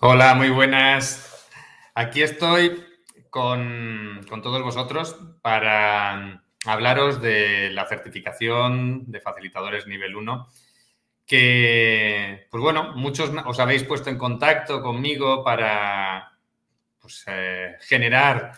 Hola, muy buenas. Aquí estoy con, todos vosotros para hablaros de la certificación de facilitadores nivel 1, que, pues bueno, muchos os habéis puesto en contacto conmigo para pues, eh, generar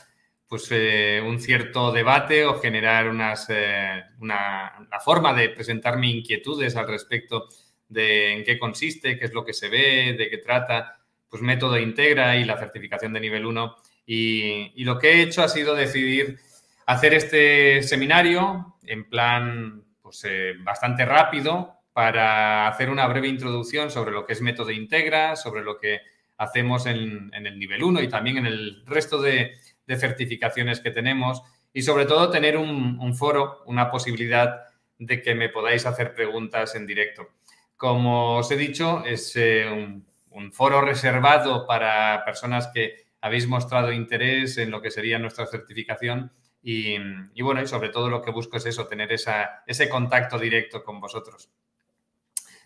pues, eh, un cierto debate o generar unas, eh, una, una, forma de presentarme inquietudes al respecto de en qué consiste, qué es lo que se ve, de qué trata pues método integra y la certificación de nivel 1. Y, lo que he hecho ha sido decidir hacer este seminario en plan pues, eh, bastante rápido para hacer una breve introducción sobre lo que es método integra, sobre lo que hacemos en, el nivel 1 y también en el resto de, certificaciones que tenemos y sobre todo tener un, foro, una posibilidad de que me podáis hacer preguntas en directo. Como os he dicho, es eh, un, un foro reservado para personas que habéis mostrado interés en lo que sería nuestra certificación y, bueno, y sobre todo lo que busco es eso, tener ese contacto directo con vosotros.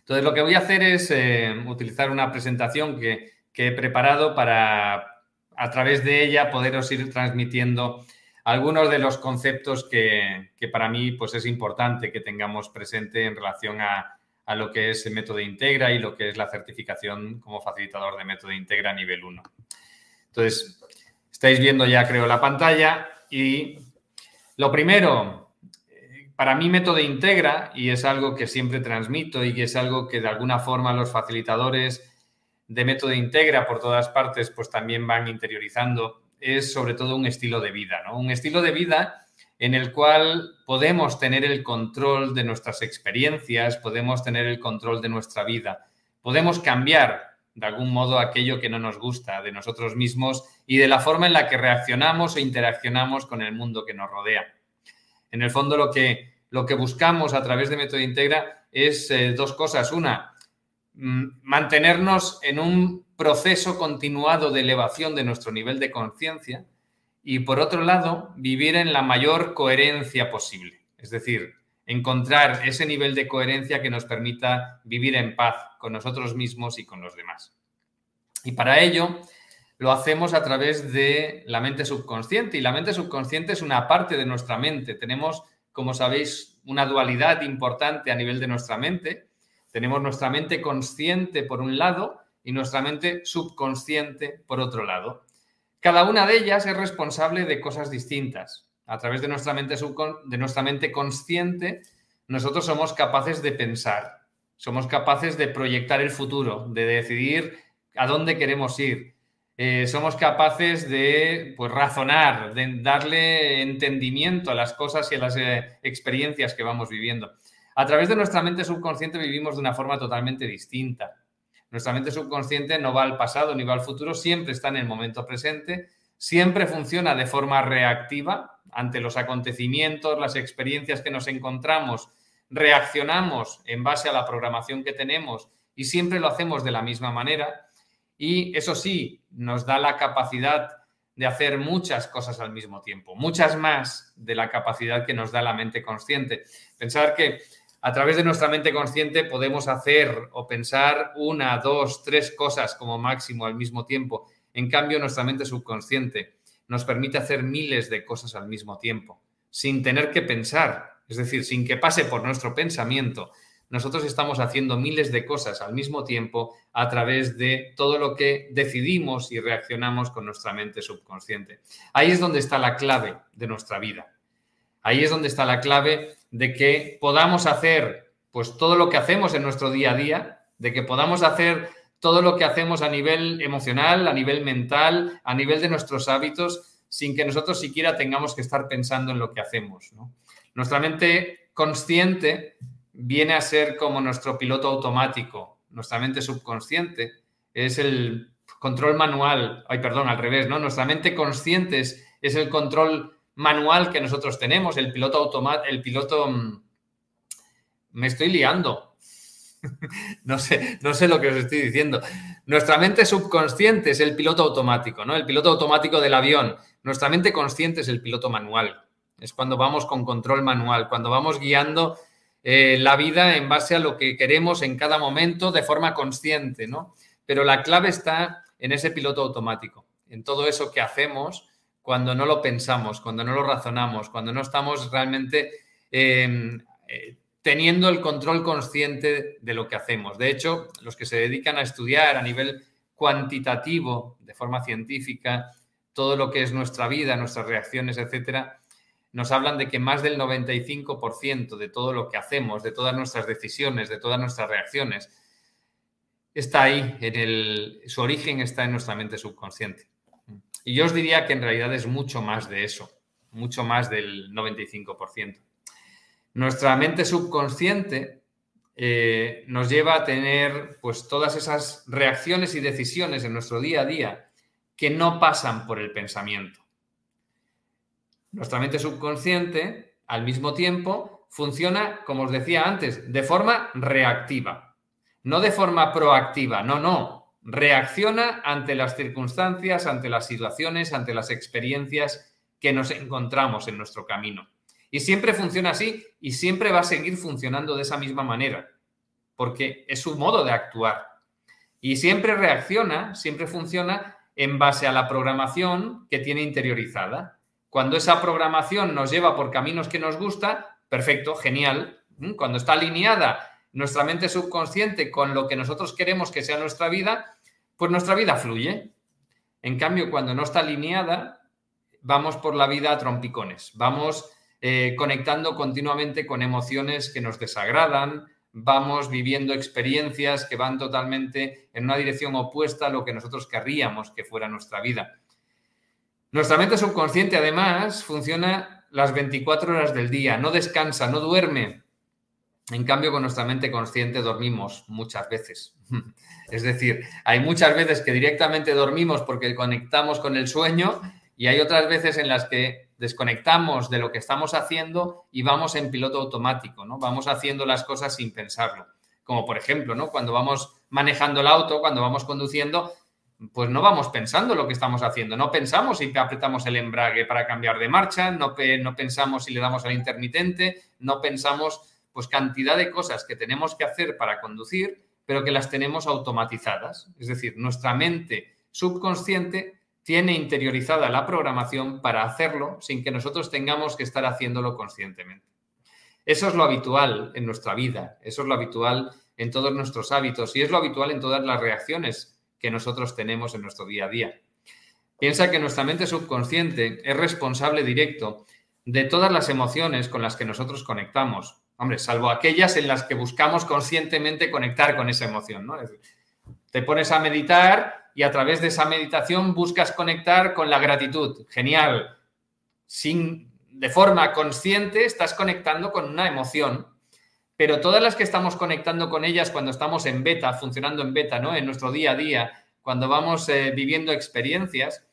Entonces, lo que voy a hacer es eh, utilizar una presentación que, he preparado para, a través de ella, poderos ir transmitiendo algunos de los conceptos que, que para mí pues, es importante que tengamos presente en relación a, a lo que es el método Integra y lo que es la certificación como facilitador de método Integra nivel 1. Entonces, estáis viendo ya, creo, la pantalla y lo primero, para mí método Integra, y es algo que siempre transmito y que es algo que de alguna forma los facilitadores de método Integra por todas partes pues también van interiorizando, es sobre todo un estilo de vida, ¿no? Un estilo de vida en el cual podemos tener el control de nuestras experiencias, podemos tener el control de nuestra vida, podemos cambiar de algún modo aquello que no nos gusta de nosotros mismos y de la forma en la que reaccionamos e interaccionamos con el mundo que nos rodea. En el fondo lo que, lo que buscamos a través de Método Integra es eh, dos cosas. Una, mm, mantenernos en un proceso continuado de elevación de nuestro nivel de conciencia, y por otro lado, vivir en la mayor coherencia posible. Es decir, encontrar ese nivel de coherencia que nos permita vivir en paz con nosotros mismos y con los demás. Y para ello lo hacemos a través de la mente subconsciente. Y la mente subconsciente es una parte de nuestra mente. Tenemos, como sabéis, una dualidad importante a nivel de nuestra mente. Tenemos nuestra mente consciente por un lado y nuestra mente subconsciente por otro lado. Cada una de ellas es responsable de cosas distintas. A través de nuestra mente, de nuestra mente consciente, nosotros somos capaces de pensar, somos capaces de proyectar el futuro, de decidir a dónde queremos ir. Eh, somos capaces de pues, razonar, de darle entendimiento a las cosas y a las eh, experiencias que vamos viviendo. A través de nuestra mente subconsciente vivimos de una forma totalmente distinta. Nuestra mente subconsciente no va al pasado ni va al futuro, siempre está en el momento presente, siempre funciona de forma reactiva ante los acontecimientos, las experiencias que nos encontramos, reaccionamos en base a la programación que tenemos y siempre lo hacemos de la misma manera. Y eso sí, nos da la capacidad de hacer muchas cosas al mismo tiempo, muchas más de la capacidad que nos da la mente consciente. Pensar que a través de nuestra mente consciente podemos hacer o pensar una, dos, tres cosas como máximo al mismo tiempo. En cambio, nuestra mente subconsciente nos permite hacer miles de cosas al mismo tiempo, sin tener que pensar, es decir, sin que pase por nuestro pensamiento. Nosotros estamos haciendo miles de cosas al mismo tiempo a través de todo lo que decidimos y reaccionamos con nuestra mente subconsciente. Ahí es donde está la clave de nuestra vida. Ahí es donde está la clave de que podamos hacer pues todo lo que hacemos en nuestro día a día, de que podamos hacer todo lo que hacemos a nivel emocional, a nivel mental, a nivel de nuestros hábitos, sin que nosotros siquiera tengamos que estar pensando en lo que hacemos. Nuestra mente consciente viene a ser como nuestro piloto automático. Nuestra mente subconsciente es el control manual, ay, perdón, al revés, ¿no? Nuestra mente consciente es, es el control manual que nosotros tenemos, el piloto automático, el piloto... Mm, me estoy liando. no, sé, no sé lo que os estoy diciendo. Nuestra mente subconsciente es el piloto automático, ¿no? El piloto automático del avión. Nuestra mente consciente es el piloto manual. Es cuando vamos con control manual, cuando vamos guiando eh, la vida en base a lo que queremos en cada momento de forma consciente, ¿no? Pero la clave está en ese piloto automático, en todo eso que hacemos cuando no lo pensamos, cuando no lo razonamos, cuando no estamos realmente em, eh, teniendo el control consciente de lo que hacemos. De hecho, los que se dedican a estudiar a nivel cuantitativo, de forma científica, todo lo que es nuestra vida, nuestras reacciones, etcétera, nos hablan de que más del 95% de todo lo que hacemos, de todas nuestras decisiones, de todas nuestras reacciones, está ahí, en el, su origen está en nuestra mente subconsciente. Y yo os diría que en realidad es mucho más de eso, mucho más del 95%. Nuestra mente subconsciente eh, nos lleva a tener pues todas esas reacciones y decisiones en nuestro día a día que no pasan por el pensamiento. Nuestra mente subconsciente, al mismo tiempo, funciona, como os decía antes, de forma reactiva, no de forma proactiva, no, no, reacciona ante las circunstancias, ante las situaciones, ante las experiencias que nos encontramos en nuestro camino. Y siempre funciona así y siempre va a seguir funcionando de esa misma manera, porque es su modo de actuar. Y siempre reacciona, siempre funciona en base a la programación que tiene interiorizada. Cuando esa programación nos lleva por caminos que nos gusta, perfecto, genial. ¿Mm? Cuando está alineada nuestra mente subconsciente con lo que nosotros queremos que sea nuestra vida, pues nuestra vida fluye. En cambio, cuando no está alineada, vamos por la vida a trompicones, vamos eh, conectando continuamente con emociones que nos desagradan, vamos viviendo experiencias que van totalmente en una dirección opuesta a lo que nosotros querríamos que fuera nuestra vida. Nuestra mente subconsciente, además, funciona las 24 horas del día, no descansa, no duerme. En cambio, con nuestra mente consciente dormimos muchas veces. Es decir, hay muchas veces que directamente dormimos porque conectamos con el sueño y hay otras veces en las que desconectamos de lo que estamos haciendo y vamos en piloto automático, ¿no? Vamos haciendo las cosas sin pensarlo. Como por ejemplo, ¿no? Cuando vamos manejando el auto, cuando vamos conduciendo, pues no vamos pensando lo que estamos haciendo. No pensamos si apretamos el embrague para cambiar de marcha, no, no pensamos si le damos al intermitente, no pensamos pues cantidad de cosas que tenemos que hacer para conducir, pero que las tenemos automatizadas. Es decir, nuestra mente subconsciente tiene interiorizada la programación para hacerlo sin que nosotros tengamos que estar haciéndolo conscientemente. Eso es lo habitual en nuestra vida, eso es lo habitual en todos nuestros hábitos y es lo habitual en todas las reacciones que nosotros tenemos en nuestro día a día. Piensa que nuestra mente subconsciente es responsable directo de todas las emociones con las que nosotros conectamos. Hombre, salvo aquellas en las que buscamos conscientemente conectar con esa emoción. ¿no? Te pones a meditar y a través de esa meditación buscas conectar con la gratitud. Genial. Sin, de forma consciente estás conectando con una emoción, pero todas las que estamos conectando con ellas cuando estamos en beta, funcionando en beta, ¿no? En nuestro día a día, cuando vamos eh, viviendo experiencias,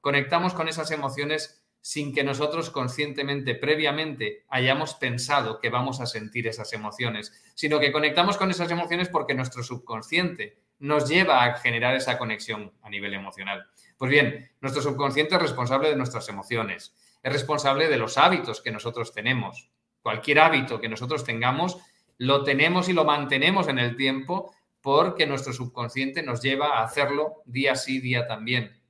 conectamos con esas emociones sin que nosotros conscientemente, previamente, hayamos pensado que vamos a sentir esas emociones, sino que conectamos con esas emociones porque nuestro subconsciente nos lleva a generar esa conexión a nivel emocional. Pues bien, nuestro subconsciente es responsable de nuestras emociones, es responsable de los hábitos que nosotros tenemos. Cualquier hábito que nosotros tengamos, lo tenemos y lo mantenemos en el tiempo porque nuestro subconsciente nos lleva a hacerlo día sí, día también.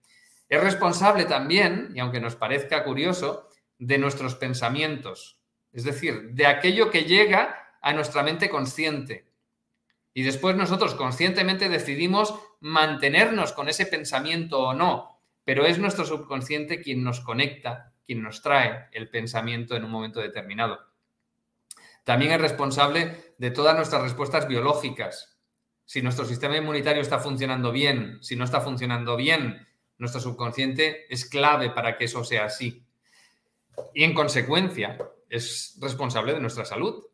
Es responsable también, y aunque nos parezca curioso, de nuestros pensamientos, es decir, de aquello que llega a nuestra mente consciente. Y después nosotros conscientemente decidimos mantenernos con ese pensamiento o no, pero es nuestro subconsciente quien nos conecta, quien nos trae el pensamiento en un momento determinado. También es responsable de todas nuestras respuestas biológicas. Si nuestro sistema inmunitario está funcionando bien, si no está funcionando bien, nuestro subconsciente es clave para que eso sea así. Y en consecuencia, es responsable de nuestra salud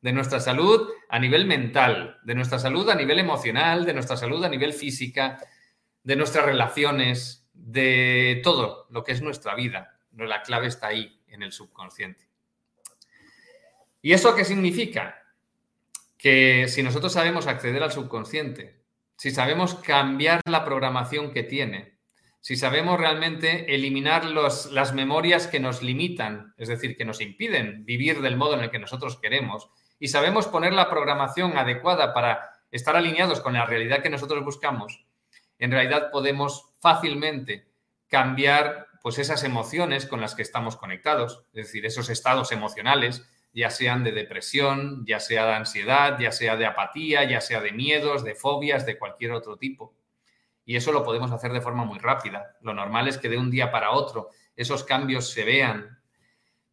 de nuestra salud a nivel mental, de nuestra salud a nivel emocional, de nuestra salud a nivel física, de nuestras relaciones, de todo lo que es nuestra vida. La clave está ahí, en el subconsciente. ¿Y eso qué significa? Que si nosotros sabemos acceder al subconsciente, si sabemos cambiar la programación que tiene, si sabemos realmente eliminar las memorias que nos limitan, es decir, que nos impiden vivir del modo en el que nosotros queremos, y sabemos poner la programación adecuada para estar alineados con la realidad que nosotros buscamos, en realidad podemos fácilmente cambiar pues esas emociones con las que estamos conectados, es decir, esos estados emocionales, ya sean de depresión, ya sea de ansiedad, ya sea de apatía, ya sea de miedos, de fobias, de cualquier otro tipo. Y eso lo podemos hacer de forma muy rápida. Lo normal es que de un día para otro esos cambios se vean.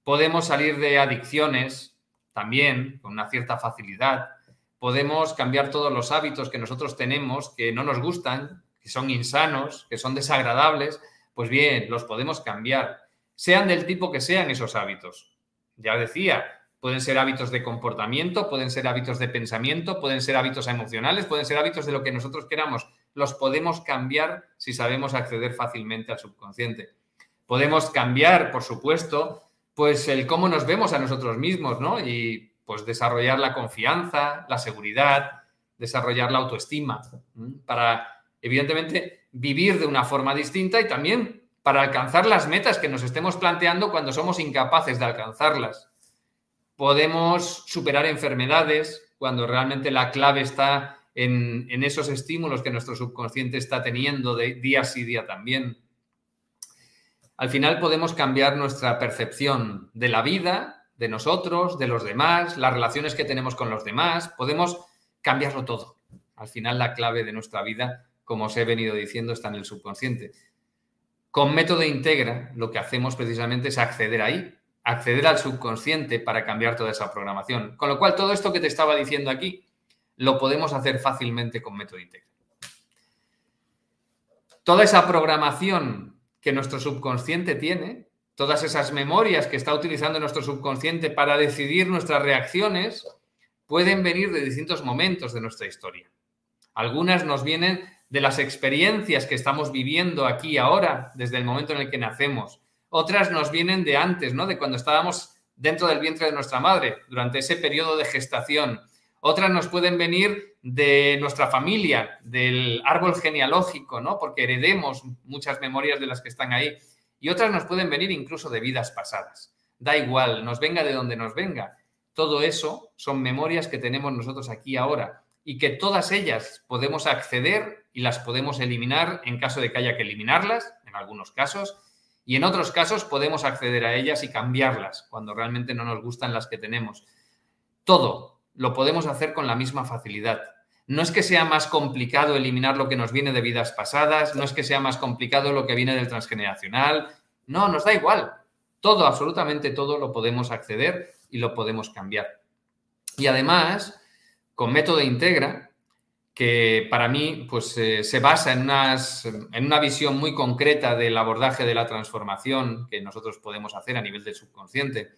Podemos salir de adicciones también con una cierta facilidad. Podemos cambiar todos los hábitos que nosotros tenemos que no nos gustan, que son insanos, que son desagradables. Pues bien, los podemos cambiar, sean del tipo que sean esos hábitos. Ya decía, pueden ser hábitos de comportamiento, pueden ser hábitos de pensamiento, pueden ser hábitos emocionales, pueden ser hábitos de lo que nosotros queramos los podemos cambiar si sabemos acceder fácilmente al subconsciente. Podemos cambiar, por supuesto, pues el cómo nos vemos a nosotros mismos, ¿no? Y pues desarrollar la confianza, la seguridad, desarrollar la autoestima, para, evidentemente, vivir de una forma distinta y también para alcanzar las metas que nos estemos planteando cuando somos incapaces de alcanzarlas. Podemos superar enfermedades cuando realmente la clave está en, esos estímulos que nuestro subconsciente está teniendo de día sí día también. Al final podemos cambiar nuestra percepción de la vida, de nosotros, de los demás, las relaciones que tenemos con los demás, podemos cambiarlo todo. Al final la clave de nuestra vida, como os he venido diciendo, está en el subconsciente. Con método integra, lo que hacemos precisamente es acceder ahí, acceder al subconsciente para cambiar toda esa programación. Con lo cual, todo esto que te estaba diciendo aquí, lo podemos hacer fácilmente con método Integra. Toda esa programación que nuestro subconsciente tiene, todas esas memorias que está utilizando nuestro subconsciente para decidir nuestras reacciones, pueden venir de distintos momentos de nuestra historia. Algunas nos vienen de las experiencias que estamos viviendo aquí ahora, desde el momento en el que nacemos. Otras nos vienen de antes, ¿no? De cuando estábamos dentro del vientre de nuestra madre, durante ese periodo de gestación, otras nos pueden venir de nuestra familia, del árbol genealógico, ¿no? Porque heredemos muchas memorias de las que están ahí. Y otras nos pueden venir incluso de vidas pasadas. Da igual, nos venga de donde nos venga. Todo eso son memorias que tenemos nosotros aquí ahora y que todas ellas podemos acceder y las podemos eliminar en caso de que haya que eliminarlas, en algunos casos, y en otros casos podemos acceder a ellas y cambiarlas cuando realmente no nos gustan las que tenemos. Todo, lo podemos hacer con la misma facilidad. No es que sea más complicado eliminar lo que nos viene de vidas pasadas, no es que sea más complicado lo que viene del transgeneracional, no, nos da igual. Todo, absolutamente todo lo podemos acceder y lo podemos cambiar. Y además, con método integra, que para mí pues, eh, se basa en, unas, en, una visión muy concreta del abordaje de la transformación que nosotros podemos hacer a nivel del subconsciente,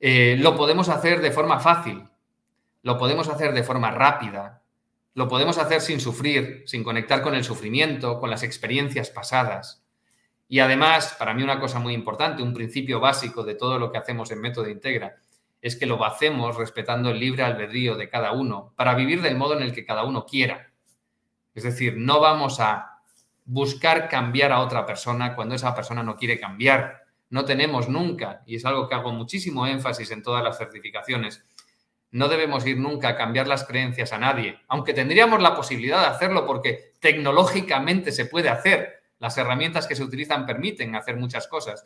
eh, lo podemos hacer de forma fácil, lo podemos hacer de forma rápida, lo podemos hacer sin sufrir, sin conectar con el sufrimiento, con las experiencias pasadas. Y además, para mí una cosa muy importante, un principio básico de todo lo que hacemos en Método Integra, es que lo hacemos respetando el libre albedrío de cada uno para vivir del modo en el que cada uno quiera. Es decir, no vamos a buscar cambiar a otra persona cuando esa persona no quiere cambiar. No tenemos nunca, y es algo que hago muchísimo énfasis en todas las certificaciones, no debemos ir nunca a cambiar las creencias a nadie, aunque tendríamos la posibilidad de hacerlo porque tecnológicamente se puede hacer. Las herramientas que se utilizan permiten hacer muchas cosas.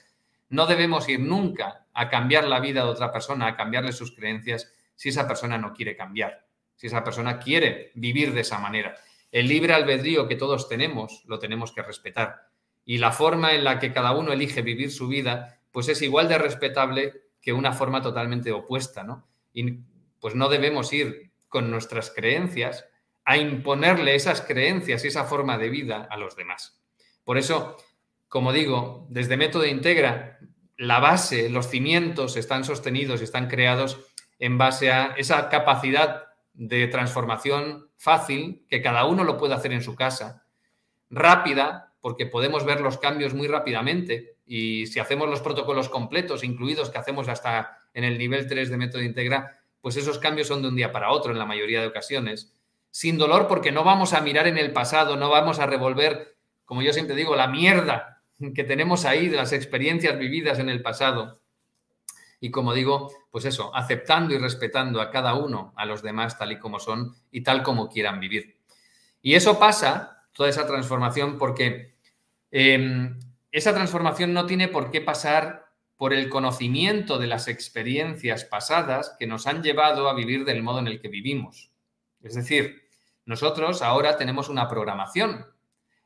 No debemos ir nunca a cambiar la vida de otra persona, a cambiarle sus creencias si esa persona no quiere cambiar, si esa persona quiere vivir de esa manera. El libre albedrío que todos tenemos lo tenemos que respetar. Y la forma en la que cada uno elige vivir su vida, pues es igual de respetable que una forma totalmente opuesta, ¿no? Pues no debemos ir con nuestras creencias a imponerle esas creencias y esa forma de vida a los demás. Por eso, como digo, desde Método Integra, la base, los cimientos están sostenidos y están creados en base a esa capacidad de transformación fácil, que cada uno lo puede hacer en su casa, rápida, porque podemos ver los cambios muy rápidamente y si hacemos los protocolos completos, incluidos que hacemos hasta en el nivel 3 de Método Integra, pues esos cambios son de un día para otro en la mayoría de ocasiones. Sin dolor porque no vamos a mirar en el pasado, no vamos a revolver, como yo siempre digo, la mierda que tenemos ahí las experiencias vividas en el pasado. Y como digo, pues eso, aceptando y respetando a cada uno, a los demás tal y como son y tal como quieran vivir. Y eso pasa, toda esa transformación porque em, esa transformación no tiene por qué pasar por el conocimiento de las experiencias pasadas que nos han llevado a vivir del modo en el que vivimos. Es decir, nosotros ahora tenemos una programación.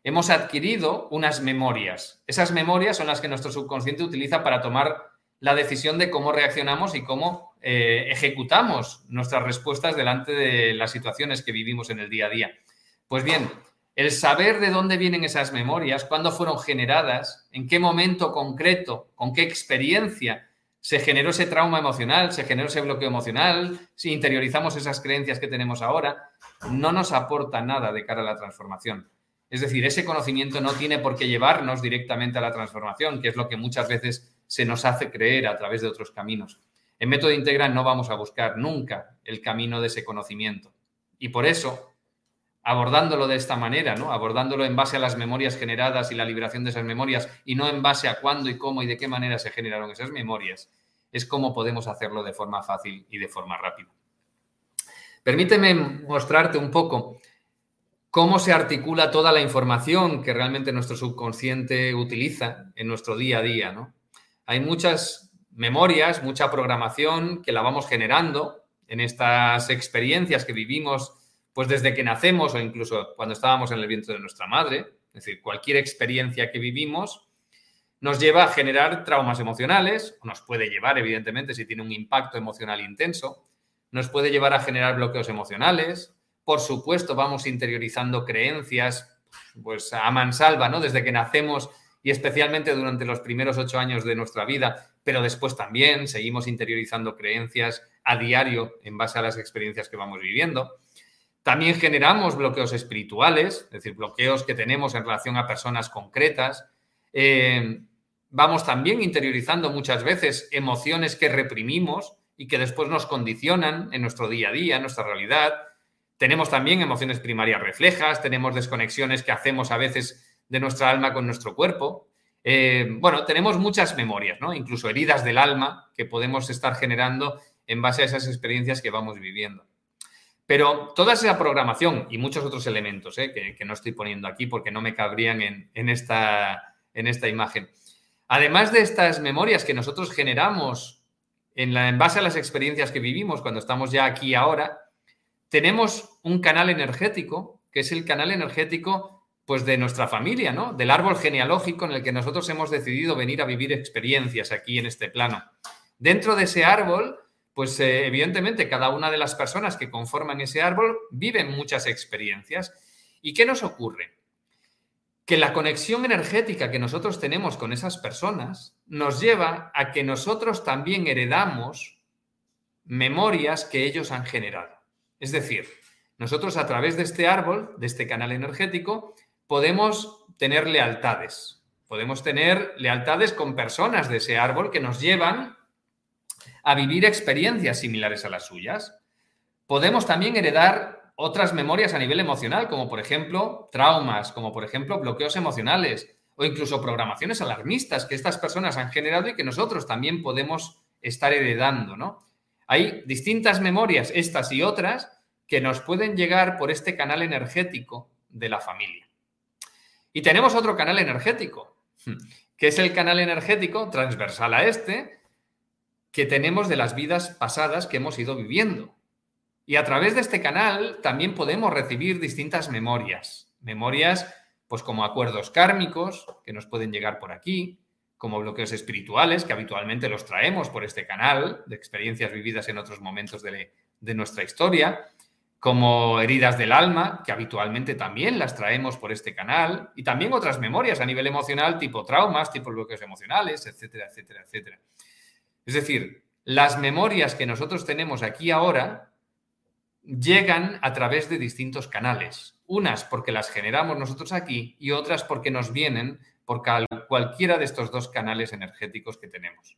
Hemos adquirido unas memorias. Esas memorias son las que nuestro subconsciente utiliza para tomar la decisión de cómo reaccionamos y cómo eh, ejecutamos nuestras respuestas delante de las situaciones que vivimos en el día a día. Pues bien, el saber de dónde vienen esas memorias, cuándo fueron generadas, en qué momento concreto, con qué experiencia se generó ese trauma emocional, se generó ese bloqueo emocional, si interiorizamos esas creencias que tenemos ahora, no nos aporta nada de cara a la transformación. Es decir, ese conocimiento no tiene por qué llevarnos directamente a la transformación, que es lo que muchas veces se nos hace creer a través de otros caminos. En método integral no vamos a buscar nunca el camino de ese conocimiento. Y por eso abordándolo de esta manera, ¿no? Abordándolo en base a las memorias generadas y la liberación de esas memorias y no en base a cuándo y cómo y de qué manera se generaron esas memorias, es cómo podemos hacerlo de forma fácil y de forma rápida. Permíteme mostrarte un poco cómo se articula toda la información que realmente nuestro subconsciente utiliza en nuestro día a día, ¿no? Hay muchas memorias, mucha programación que la vamos generando en estas experiencias que vivimos pues desde que nacemos o incluso cuando estábamos en el vientre de nuestra madre, es decir, cualquier experiencia que vivimos nos lleva a generar traumas emocionales, nos puede llevar, evidentemente, si tiene un impacto emocional intenso, nos puede llevar a generar bloqueos emocionales, por supuesto, vamos interiorizando creencias, pues a mansalva, ¿no? Desde que nacemos y especialmente durante los primeros ocho años de nuestra vida, pero después también seguimos interiorizando creencias a diario en base a las experiencias que vamos viviendo. También generamos bloqueos espirituales, es decir, bloqueos que tenemos en relación a personas concretas. Eh, vamos también interiorizando muchas veces emociones que reprimimos y que después nos condicionan en nuestro día a día, en nuestra realidad. Tenemos también emociones primarias reflejas, tenemos desconexiones que hacemos a veces de nuestra alma con nuestro cuerpo. Eh, bueno, tenemos muchas memorias, ¿no? Incluso heridas del alma que podemos estar generando en base a esas experiencias que vamos viviendo. Pero toda esa programación y muchos otros elementos ¿eh? que, no estoy poniendo aquí porque no me cabrían en, esta, en esta imagen. Además de estas memorias que nosotros generamos en, en base a las experiencias que vivimos cuando estamos ya aquí ahora, tenemos un canal energético, que es el canal energético pues de nuestra familia, ¿no? Del árbol genealógico en el que nosotros hemos decidido venir a vivir experiencias aquí en este plano. Dentro de ese árbol pues eh, evidentemente cada una de las personas que conforman ese árbol viven muchas experiencias. ¿Y qué nos ocurre? Que la conexión energética que nosotros tenemos con esas personas nos lleva a que nosotros también heredamos memorias que ellos han generado. Es decir, nosotros a través de este árbol, de este canal energético, podemos tener lealtades. Podemos tener lealtades con personas de ese árbol que nos llevan a vivir experiencias similares a las suyas. Podemos también heredar otras memorias a nivel emocional, como por ejemplo traumas, como por ejemplo bloqueos emocionales o incluso programaciones alarmistas que estas personas han generado y que nosotros también podemos estar heredando, ¿no? Hay distintas memorias, estas y otras, que nos pueden llegar por este canal energético de la familia. Y tenemos otro canal energético, que es el canal energético transversal a este, que tenemos de las vidas pasadas que hemos ido viviendo. Y a través de este canal también podemos recibir distintas memorias. Memorias, pues como acuerdos kármicos que nos pueden llegar por aquí, como bloqueos espirituales que habitualmente los traemos por este canal, de experiencias vividas en otros momentos de, de nuestra historia, como heridas del alma, que habitualmente también las traemos por este canal, y también otras memorias a nivel emocional, tipo traumas, tipo bloqueos emocionales, etcétera, etcétera, etcétera. Es decir, las memorias que nosotros tenemos aquí ahora llegan a través de distintos canales. Unas porque las generamos nosotros aquí y otras porque nos vienen por cualquiera de estos dos canales energéticos que tenemos.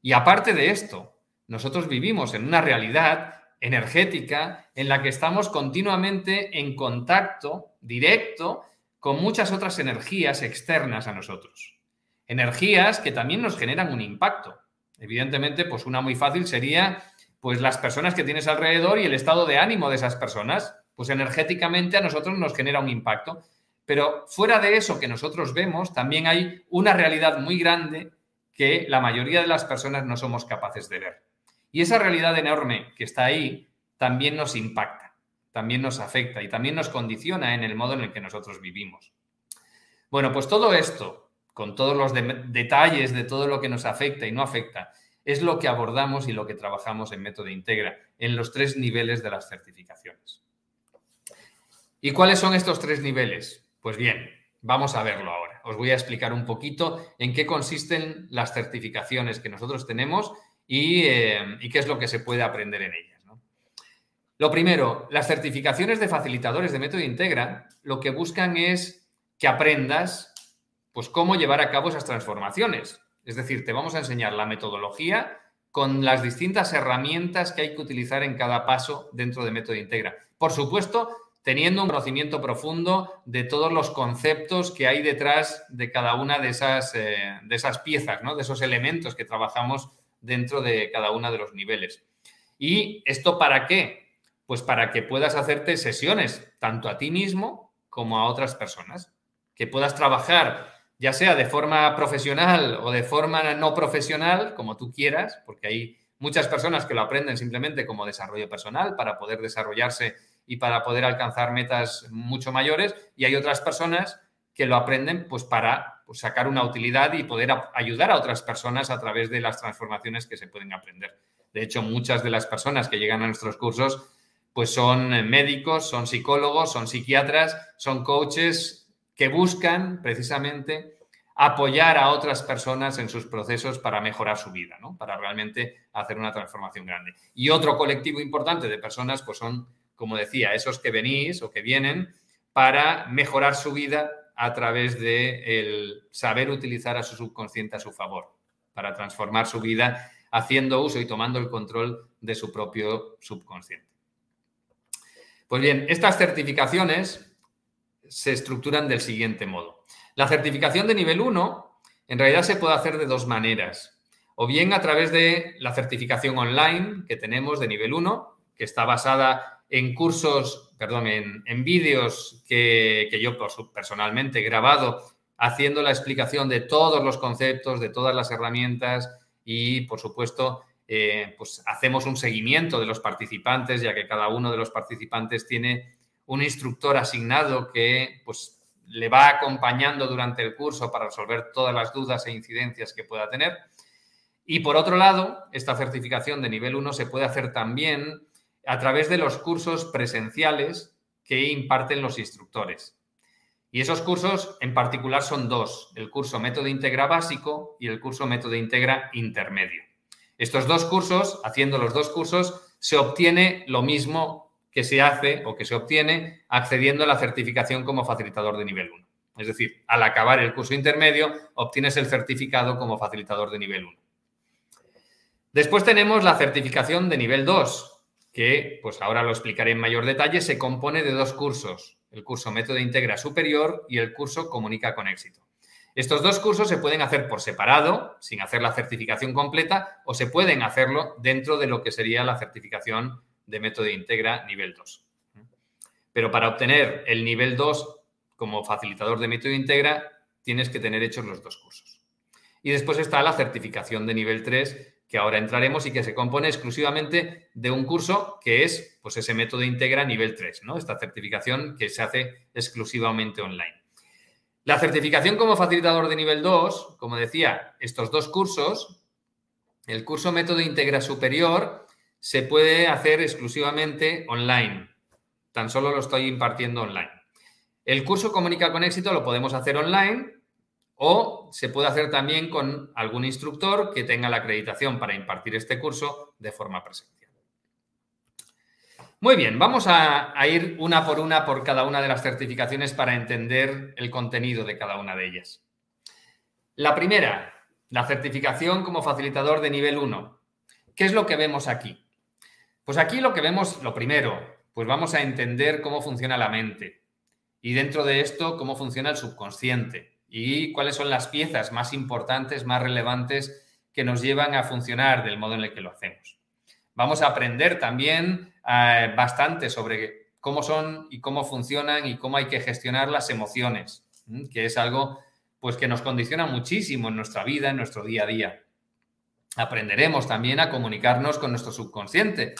Y aparte de esto, nosotros vivimos en una realidad energética en la que estamos continuamente en contacto directo con muchas otras energías externas a nosotros. Energías que también nos generan un impacto. Evidentemente, pues una muy fácil sería pues las personas que tienes alrededor y el estado de ánimo de esas personas. pues energéticamente a nosotros nos genera un impacto. Pero fuera de eso que nosotros vemos, también hay una realidad muy grande que la mayoría de las personas no somos capaces de ver. Y esa realidad enorme que está ahí también nos impacta, también nos afecta y también nos condiciona en el modo en el que nosotros vivimos. Bueno, pues todo esto, con todos los detalles de todo lo que nos afecta y no afecta, es lo que abordamos y lo que trabajamos en Método Integra, en los tres niveles de las certificaciones. ¿Y cuáles son estos tres niveles? Pues bien, vamos a verlo ahora. Os voy a explicar un poquito en qué consisten las certificaciones que nosotros tenemos y, eh, qué es lo que se puede aprender en ellas. Lo primero, las certificaciones de facilitadores de método Integra lo que buscan es que aprendas pues, cómo llevar a cabo esas transformaciones. Es decir, te vamos a enseñar la metodología con las distintas herramientas que hay que utilizar en cada paso dentro de método Integra. Por supuesto, teniendo un conocimiento profundo de todos los conceptos que hay detrás de cada una de esas, eh, de esas piezas, ¿no? de esos elementos que trabajamos dentro de cada uno de los niveles. ¿Y esto para qué? Pues para que puedas hacerte sesiones, tanto a ti mismo como a otras personas, que puedas trabajar ya sea de forma profesional o de forma no profesional, como tú quieras, porque hay muchas personas que lo aprenden simplemente como desarrollo personal para poder desarrollarse y para poder alcanzar metas mucho mayores y hay otras personas que lo aprenden pues para pues, sacar una utilidad y poder ayudar a otras personas a través de las transformaciones que se pueden aprender. De hecho, muchas de las personas que llegan a nuestros cursos pues son médicos, son psicólogos, son psiquiatras, son coaches que buscan precisamente apoyar a otras personas en sus procesos para mejorar su vida, ¿no? para realmente hacer una transformación grande. Y otro colectivo importante de personas pues son como decía, esos que venís o que vienen para mejorar su vida a través de el saber utilizar a su subconsciente a su favor, para transformar su vida haciendo uso y tomando el control de su propio subconsciente. Pues bien, estas certificaciones se estructuran del siguiente modo. La certificación de nivel 1 en realidad se puede hacer de dos maneras. O bien a través de la certificación online que tenemos de nivel 1, que está basada en cursos, perdón, en, vídeos que, yo personalmente he grabado haciendo la explicación de todos los conceptos, de todas las herramientas y, por supuesto, eh, pues hacemos un seguimiento de los participantes, ya que cada uno de los participantes tiene un instructor asignado que pues, le va acompañando durante el curso para resolver todas las dudas e incidencias que pueda tener. Y por otro lado, esta certificación de nivel 1 se puede hacer también a través de los cursos presenciales que imparten los instructores. Y esos cursos en particular son dos, el curso Método Integra básico y el curso Método Integra intermedio. Estos dos cursos, haciendo los dos cursos, se obtiene lo mismo que se hace o que se obtiene accediendo a la certificación como facilitador de nivel 1. Es decir, al acabar el curso intermedio, obtienes el certificado como facilitador de nivel 1. Después tenemos la certificación de nivel 2, que, pues ahora lo explicaré en mayor detalle, se compone de dos cursos, el curso Método Integra Superior y el curso Comunica con Éxito. Estos dos cursos se pueden hacer por separado, sin hacer la certificación completa, o se pueden hacerlo dentro de lo que sería la certificación de Método Integra nivel 2. Pero para obtener el nivel 2 como facilitador de Método Integra, tienes que tener hechos los dos cursos. Y después está la certificación de nivel 3, que ahora entraremos y que se compone exclusivamente de un curso que es pues ese método integra nivel 3, ¿no? Esta certificación que se hace exclusivamente online. La certificación como facilitador de nivel 2, como decía, estos dos cursos, el curso método integra superior se puede hacer exclusivamente online. Tan solo lo estoy impartiendo online. El curso Comunica con éxito lo podemos hacer online o se puede hacer también con algún instructor que tenga la acreditación para impartir este curso de forma presencial. Muy bien, vamos a, ir una por una por cada una de las certificaciones para entender el contenido de cada una de ellas. La primera, la certificación como facilitador de nivel 1. ¿Qué es lo que vemos aquí? Pues aquí lo que vemos, lo primero, pues vamos a entender cómo funciona la mente y dentro de esto cómo funciona el subconsciente y cuáles son las piezas más importantes, más relevantes que nos llevan a funcionar del modo en el que lo hacemos. Vamos a aprender también eh, bastante sobre cómo son y cómo funcionan y cómo hay que gestionar las emociones, que es algo pues que nos condiciona muchísimo en nuestra vida, en nuestro día a día. Aprenderemos también a comunicarnos con nuestro subconsciente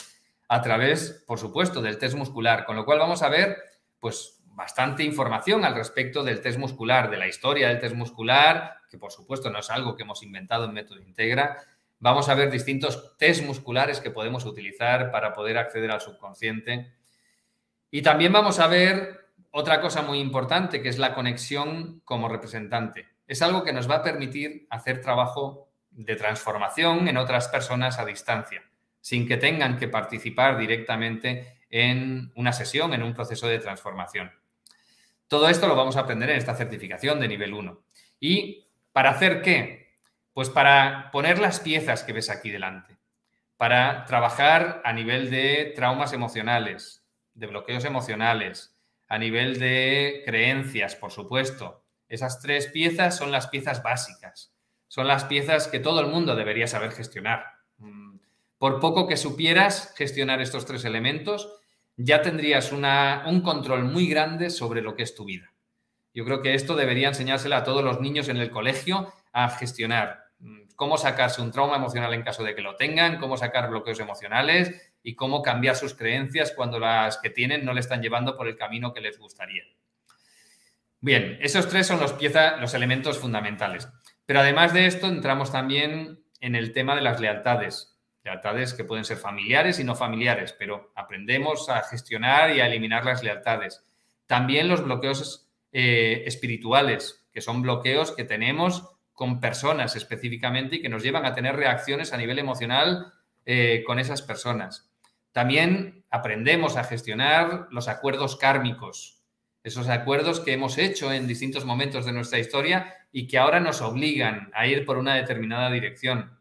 a través, por supuesto, del test muscular, con lo cual vamos a ver pues bastante información al respecto del test muscular, de la historia del test muscular, que por supuesto no es algo que hemos inventado en Método Integra. Vamos a ver distintos test musculares que podemos utilizar para poder acceder al subconsciente. Y también vamos a ver otra cosa muy importante, que es la conexión como representante. Es algo que nos va a permitir hacer trabajo de transformación en otras personas a distancia, sin que tengan que participar directamente en una sesión, en un proceso de transformación. Todo esto lo vamos a aprender en esta certificación de nivel 1. ¿Y para hacer qué? Pues para poner las piezas que ves aquí delante, para trabajar a nivel de traumas emocionales, de bloqueos emocionales, a nivel de creencias, por supuesto. Esas tres piezas son las piezas básicas, son las piezas que todo el mundo debería saber gestionar. Por poco que supieras gestionar estos tres elementos, ya tendrías un control muy grande sobre lo que es tu vida. Yo creo que esto debería enseñárselo a todos los niños en el colegio a gestionar. Mm, cómo sacarse un trauma emocional en caso de que lo tengan, cómo sacar bloqueos emocionales, y cómo cambiar sus creencias cuando las que tienen no le están llevando por el camino que les gustaría. Bien, esos tres son los elementos fundamentales. Pero además de esto, entramos también en el tema de las lealtades. Lealtades que pueden ser familiares y no familiares, pero aprendemos a gestionar y a eliminar las lealtades. También los bloqueos eh, espirituales, que son bloqueos que tenemos con personas específicamente y que nos llevan a tener reacciones a nivel emocional eh, con esas personas. También aprendemos a gestionar los acuerdos kármicos, esos acuerdos que hemos hecho en distintos momentos de nuestra historia y que ahora nos obligan a ir por una determinada dirección.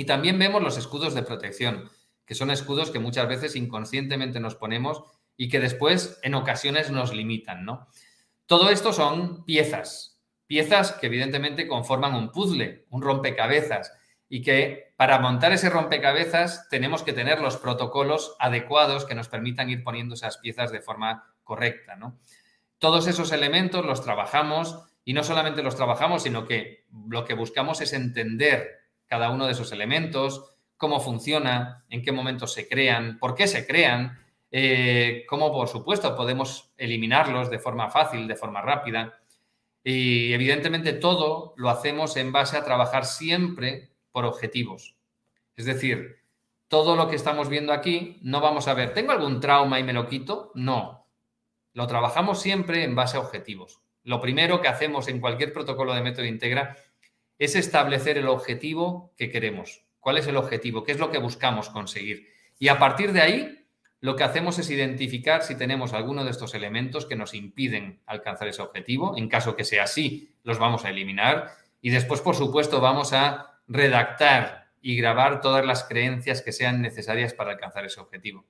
Y también vemos los escudos de protección, que son escudos que muchas veces inconscientemente nos ponemos y que después en ocasiones nos limitan, ¿no? Todo esto son piezas, piezas que evidentemente conforman un puzzle, un rompecabezas, y que para montar ese rompecabezas tenemos que tener los protocolos adecuados que nos permitan ir poniendo esas piezas de forma correcta. ¿no? Todos esos elementos los trabajamos y no solamente los trabajamos, sino que lo que buscamos es entender cada uno de esos elementos, cómo funciona, en qué momentos se crean, por qué se crean, eh, cómo, por supuesto, podemos eliminarlos de forma fácil, de forma rápida. Y evidentemente todo lo hacemos en base a trabajar siempre por objetivos. Es decir, todo lo que estamos viendo aquí, no vamos a ver, ¿tengo algún trauma y me lo quito? No. Lo trabajamos siempre en base a objetivos. Lo primero que hacemos en cualquier protocolo de método integra es establecer el objetivo que queremos. ¿Cuál es el objetivo? ¿Qué es lo que buscamos conseguir? Y a partir de ahí, lo que hacemos es identificar si tenemos alguno de estos elementos que nos impiden alcanzar ese objetivo. En caso que sea así, los vamos a eliminar. Y después, por supuesto, vamos a redactar y grabar todas las creencias que sean necesarias para alcanzar ese objetivo.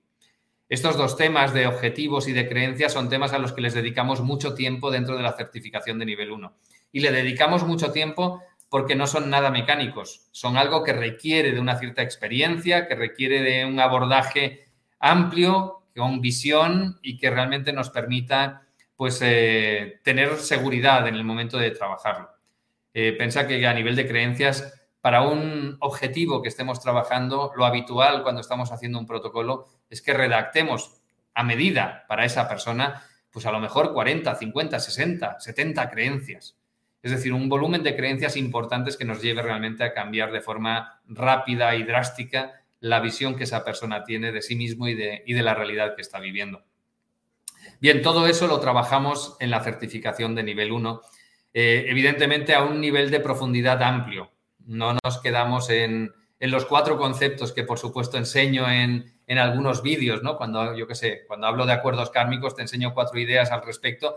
Estos dos temas de objetivos y de creencias son temas a los que les dedicamos mucho tiempo dentro de la certificación de nivel 1. Y le dedicamos mucho tiempo porque no son nada mecánicos, son algo que requiere de una cierta experiencia, que requiere de un abordaje amplio, con visión y que realmente nos permita pues, eh, tener seguridad en el momento de trabajarlo. Eh, pensa que a nivel de creencias para un objetivo que estemos trabajando, lo habitual cuando estamos haciendo un protocolo es que redactemos a medida para esa persona, pues a lo mejor 40, 50, 60, 70 creencias. Es decir, un volumen de creencias importantes que nos lleve realmente a cambiar de forma rápida y drástica la visión que esa persona tiene de sí mismo y de, la realidad que está viviendo. Bien, todo eso lo trabajamos en la certificación de nivel 1, eh, evidentemente a un nivel de profundidad amplio no nos quedamos en, los cuatro conceptos que, por supuesto, enseño en, algunos vídeos, ¿no? Cuando, yo qué sé, cuando hablo de acuerdos kármicos, te enseño cuatro ideas al respecto.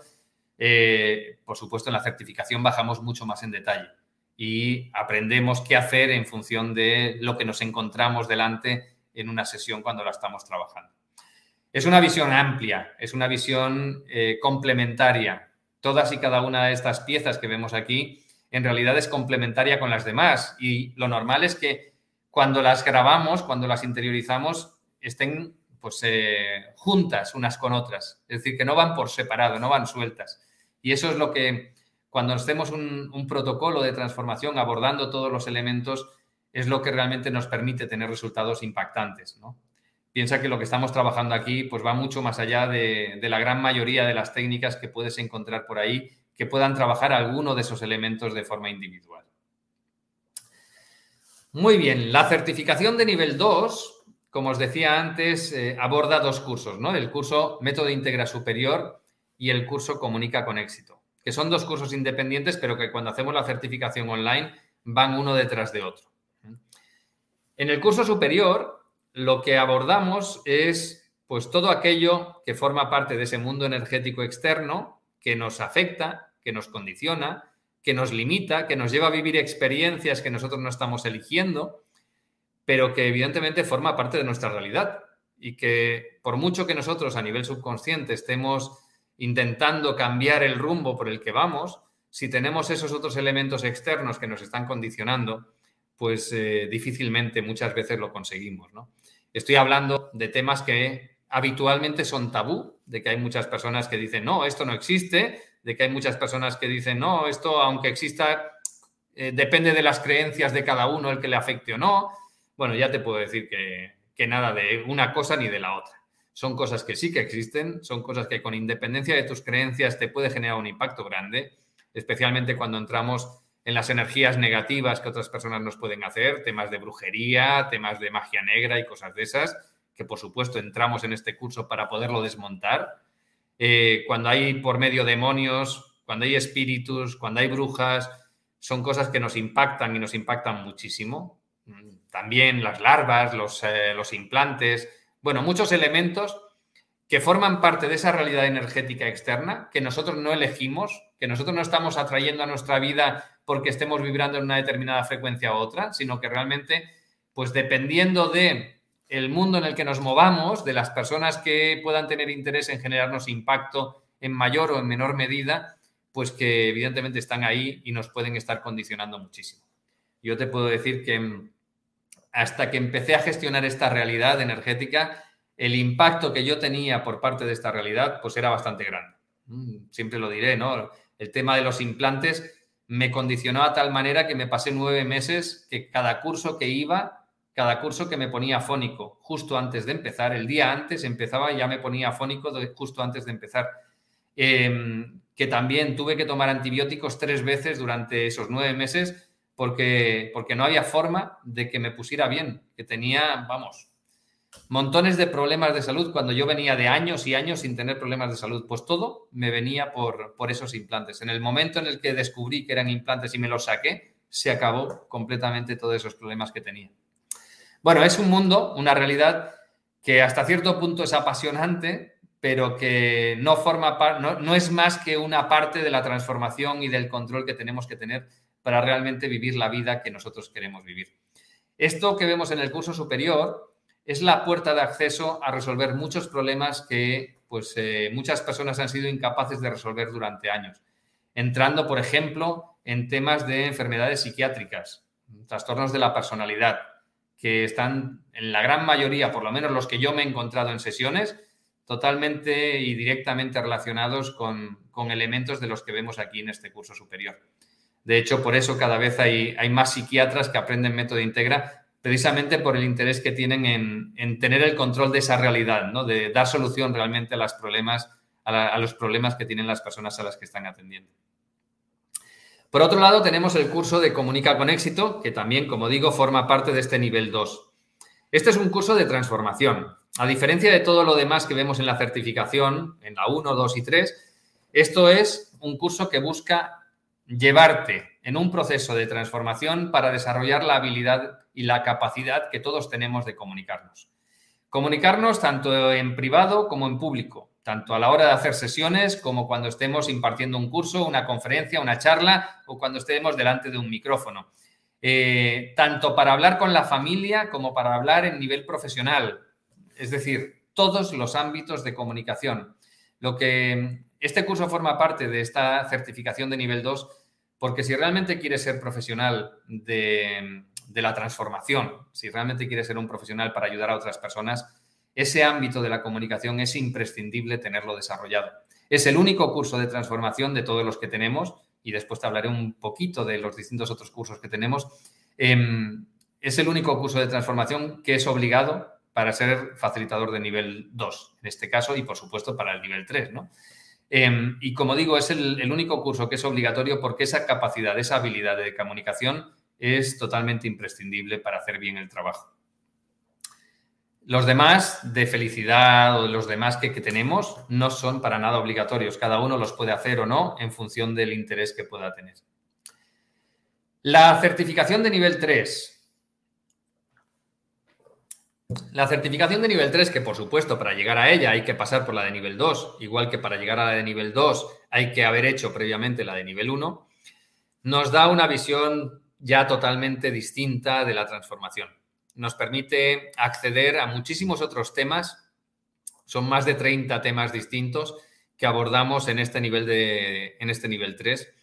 Eh, por supuesto, en la certificación bajamos mucho más en detalle y aprendemos qué hacer en función de lo que nos encontramos delante en una sesión cuando la estamos trabajando. Es una visión amplia, es una visión eh, complementaria. Todas y cada una de estas piezas que vemos aquí en realidad es complementaria con las demás. Y lo normal es que cuando las grabamos, cuando las interiorizamos, estén pues, eh, juntas unas con otras, es decir, que no van por separado, no van sueltas. Y eso es lo que, cuando hacemos un, protocolo de transformación abordando todos los elementos, es lo que realmente nos permite tener resultados impactantes. ¿no? Piensa que lo que estamos trabajando aquí pues va mucho más allá de, de, la gran mayoría de las técnicas que puedes encontrar por ahí que puedan trabajar alguno de esos elementos de forma individual. Muy bien, la certificación de nivel 2, como os decía antes, eh, aborda dos cursos, ¿no? El curso Método Integra Superior y el curso Comunica con Éxito, que son dos cursos independientes, pero que cuando hacemos la certificación online van uno detrás de otro. En el curso superior, lo que abordamos es pues todo aquello que forma parte de ese mundo energético externo que nos afecta, que nos condiciona, que nos limita, que nos lleva a vivir experiencias que nosotros no estamos eligiendo, pero que evidentemente forma parte de nuestra realidad y que por mucho que nosotros a nivel subconsciente estemos intentando cambiar el rumbo por el que vamos, si tenemos esos otros elementos externos que nos están condicionando, pues eh, difícilmente muchas veces lo conseguimos. ¿no? Estoy hablando de temas que habitualmente son tabú, de que hay muchas personas que dicen, no, esto no existe, de que hay muchas personas que dicen, no, esto aunque exista, eh, depende de las creencias de cada uno el que le afecte o no. Bueno, ya te puedo decir que, que nada de una cosa ni de la otra. Son cosas que sí que existen, son cosas que con independencia de tus creencias te puede generar un impacto grande, especialmente cuando entramos en las energías negativas que otras personas nos pueden hacer, temas de brujería, temas de magia negra y cosas de esas, que por supuesto entramos en este curso para poderlo desmontar. Eh, cuando hay por medio demonios, cuando hay espíritus, cuando hay brujas, son cosas que nos impactan y nos impactan muchísimo. También las larvas, los, eh, los implantes, bueno, muchos elementos que forman parte de esa realidad energética externa que nosotros no elegimos, que nosotros no estamos atrayendo a nuestra vida porque estemos vibrando en una determinada frecuencia u otra, sino que realmente, pues dependiendo de el mundo en el que nos movamos, de las personas que puedan tener interés en generarnos impacto en mayor o en menor medida, pues que evidentemente están ahí y nos pueden estar condicionando muchísimo. Yo te puedo decir que hasta que empecé a gestionar esta realidad energética, el impacto que yo tenía por parte de esta realidad, pues era bastante grande. Mm, siempre lo diré, ¿no? El tema de los implantes me condicionó a tal manera que me pasé nueve meses que cada curso que iba, cada curso que me ponía fónico justo antes de empezar, el día antes empezaba y ya me ponía fónico justo antes de empezar. Em, que también tuve que tomar antibióticos tres veces durante esos nueve meses porque, porque no había forma de que me pusiera bien, que tenía, vamos, montones de problemas de salud cuando yo venía de años y años sin tener problemas de salud. Pues todo me venía por, por esos implantes. En el momento en el que descubrí que eran implantes y me los saqué, se acabó completamente todos esos problemas que tenía. Bueno, es un mundo, una realidad que hasta cierto punto es apasionante, pero que no forma no, no es más que una parte de la transformación y del control que tenemos que tener para realmente vivir la vida que nosotros queremos vivir. Esto que vemos en el curso superior es la puerta de acceso a resolver muchos problemas que pues, eh, muchas personas han sido incapaces de resolver durante años. Entrando, por ejemplo, en temas de enfermedades psiquiátricas, trastornos de la personalidad, que están en la gran mayoría, por lo menos los que yo me he encontrado en sesiones, totalmente y directamente relacionados con, elementos de los que vemos aquí en este curso superior. De hecho, por eso cada vez hay, más psiquiatras que aprenden método integra precisamente por el interés que tienen en, tener el control de esa realidad, ¿no? de dar solución realmente a, problemas, a, los problemas que tienen las personas a las que están atendiendo. Por otro lado, tenemos el curso de Comunica con éxito, que también, como digo, forma parte de este nivel 2. Este es un curso de transformación. A diferencia de todo lo demás que vemos en la certificación, en la 1, 2 y 3, esto es un curso que busca llevarte en un proceso de transformación para desarrollar la habilidad y la capacidad que todos tenemos de comunicarnos. Comunicarnos tanto en privado como en público, tanto a la hora de hacer sesiones como cuando estemos impartiendo un curso, una conferencia, una charla o cuando estemos delante de un micrófono. Eh, tanto para hablar con la familia como para hablar en nivel profesional, es decir, todos los ámbitos de comunicación. Lo que este curso forma parte de esta certificación de nivel 2 porque si realmente quieres ser profesional de, la transformación, si realmente quieres ser un profesional para ayudar a otras personas, ese ámbito de la comunicación es imprescindible tenerlo desarrollado. Es el único curso de transformación de todos los que tenemos y después te hablaré un poquito de los distintos otros cursos que tenemos. Em, es el único curso de transformación que es obligado para ser facilitador de nivel 2, en este caso, y por supuesto para el nivel 3, ¿no? Em, y como digo, es el, único curso que es obligatorio porque esa capacidad, esa habilidad de comunicación es totalmente imprescindible para hacer bien el trabajo. Los demás de felicidad o los demás que, que, tenemos no son para nada obligatorios. Cada uno los puede hacer o no en función del interés que pueda tener. La certificación de nivel 3 la certificación de nivel 3, que por supuesto para llegar a ella hay que pasar por la de nivel 2, igual que para llegar a la de nivel 2 hay que haber hecho previamente la de nivel 1, nos da una visión ya totalmente distinta de la transformación. Nos permite acceder a muchísimos otros temas, son más de 30 temas distintos que abordamos en este nivel, de, en este nivel 3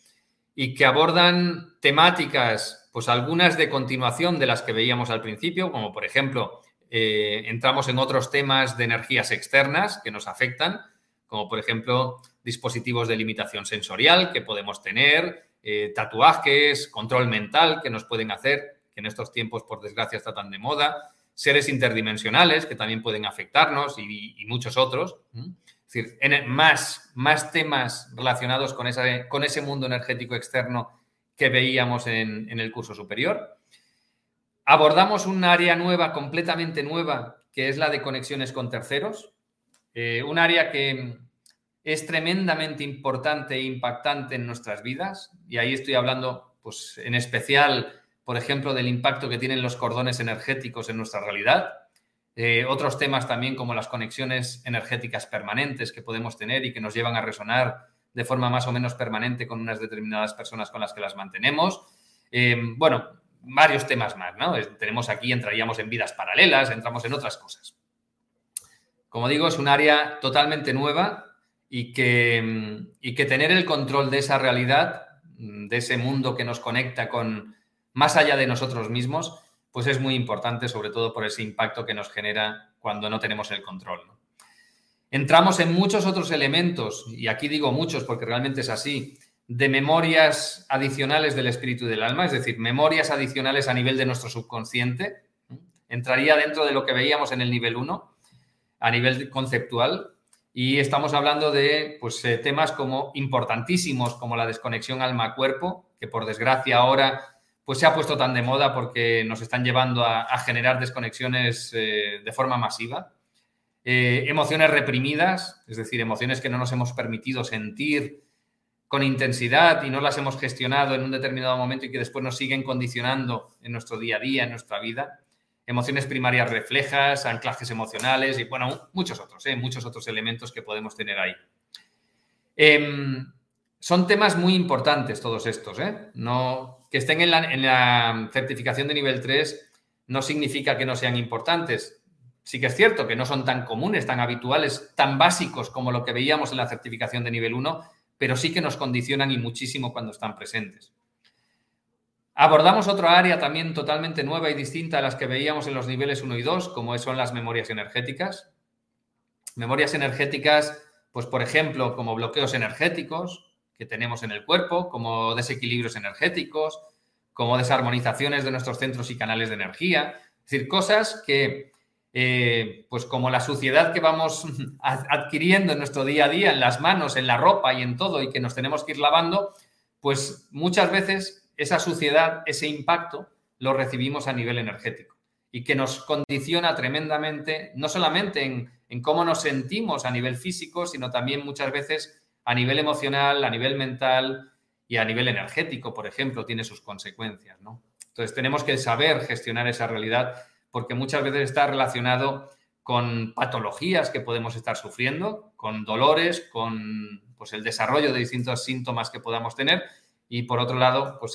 y que abordan temáticas, pues algunas de continuación de las que veíamos al principio, como por ejemplo eh, entramos en otros temas de energías externas que nos afectan, como por ejemplo dispositivos de limitación sensorial que podemos tener, eh, tatuajes, control mental que nos pueden hacer, que en estos tiempos por desgracia está tan de moda, seres interdimensionales que también pueden afectarnos y, muchos otros. Es decir, más, más temas relacionados con, esa, con ese mundo energético externo que veíamos en el curso superior. Abordamos un área nueva, completamente nueva, que es la de conexiones con terceros. Eh, un área que es tremendamente importante e impactante en nuestras vidas. Y ahí estoy hablando, pues, en especial, por ejemplo, del impacto que tienen los cordones energéticos en nuestra realidad. Eh, otros temas también como las conexiones energéticas permanentes que podemos tener y que nos llevan a resonar de forma más o menos permanente con unas determinadas personas con las que las mantenemos. Eh, bueno, varios temas más, ¿no? Tenemos aquí, entraríamos en vidas paralelas, entramos en otras cosas. Como digo, es un área totalmente nueva y que, y que tener el control de esa realidad, de ese mundo que nos conecta con más allá de nosotros mismos, pues es muy importante, sobre todo por ese impacto que nos genera cuando no tenemos el control. Entramos en muchos otros elementos, y aquí digo muchos porque realmente es así, de memorias adicionales del espíritu y del alma, es decir, memorias adicionales a nivel de nuestro subconsciente. Entraría dentro de lo que veíamos en el nivel 1, a nivel conceptual, y estamos hablando de pues, eh, temas como importantísimos como la desconexión alma-cuerpo, que por desgracia ahora pues, se ha puesto tan de moda porque nos están llevando a, generar desconexiones eh, de forma masiva. Eh, emociones reprimidas, es decir, emociones que no nos hemos permitido sentir con intensidad y no las hemos gestionado en un determinado momento y que después nos siguen condicionando en nuestro día a día, en nuestra vida. Emociones primarias reflejas, anclajes emocionales y, bueno, muchos otros, ¿eh? muchos otros elementos que podemos tener ahí. Em, son temas muy importantes todos estos. ¿eh? No, que estén en la, en la certificación de nivel 3 no significa que no sean importantes. Sí que es cierto que no son tan comunes, tan habituales, tan básicos como lo que veíamos en la certificación de nivel 1, pero sí que nos condicionan y muchísimo cuando están presentes. Abordamos otra área también totalmente nueva y distinta a las que veíamos en los niveles 1 y 2, como son las memorias energéticas. Memorias energéticas, pues por ejemplo, como bloqueos energéticos que tenemos en el cuerpo, como desequilibrios energéticos, como desarmonizaciones de nuestros centros y canales de energía. Es decir, cosas que eh, pues como la suciedad que vamos adquiriendo en nuestro día a día, en las manos, en la ropa y en todo, y que nos tenemos que ir lavando, pues muchas veces esa suciedad, ese impacto, lo recibimos a nivel energético y que nos condiciona tremendamente, no solamente en, en cómo nos sentimos a nivel físico, sino también muchas veces a nivel emocional, a nivel mental y a nivel energético, por ejemplo, tiene sus consecuencias. ¿no? Entonces tenemos que saber gestionar esa realidad porque muchas veces está relacionado con patologías que podemos estar sufriendo, con dolores, con pues, el desarrollo de distintos síntomas que podamos tener y por otro lado, pues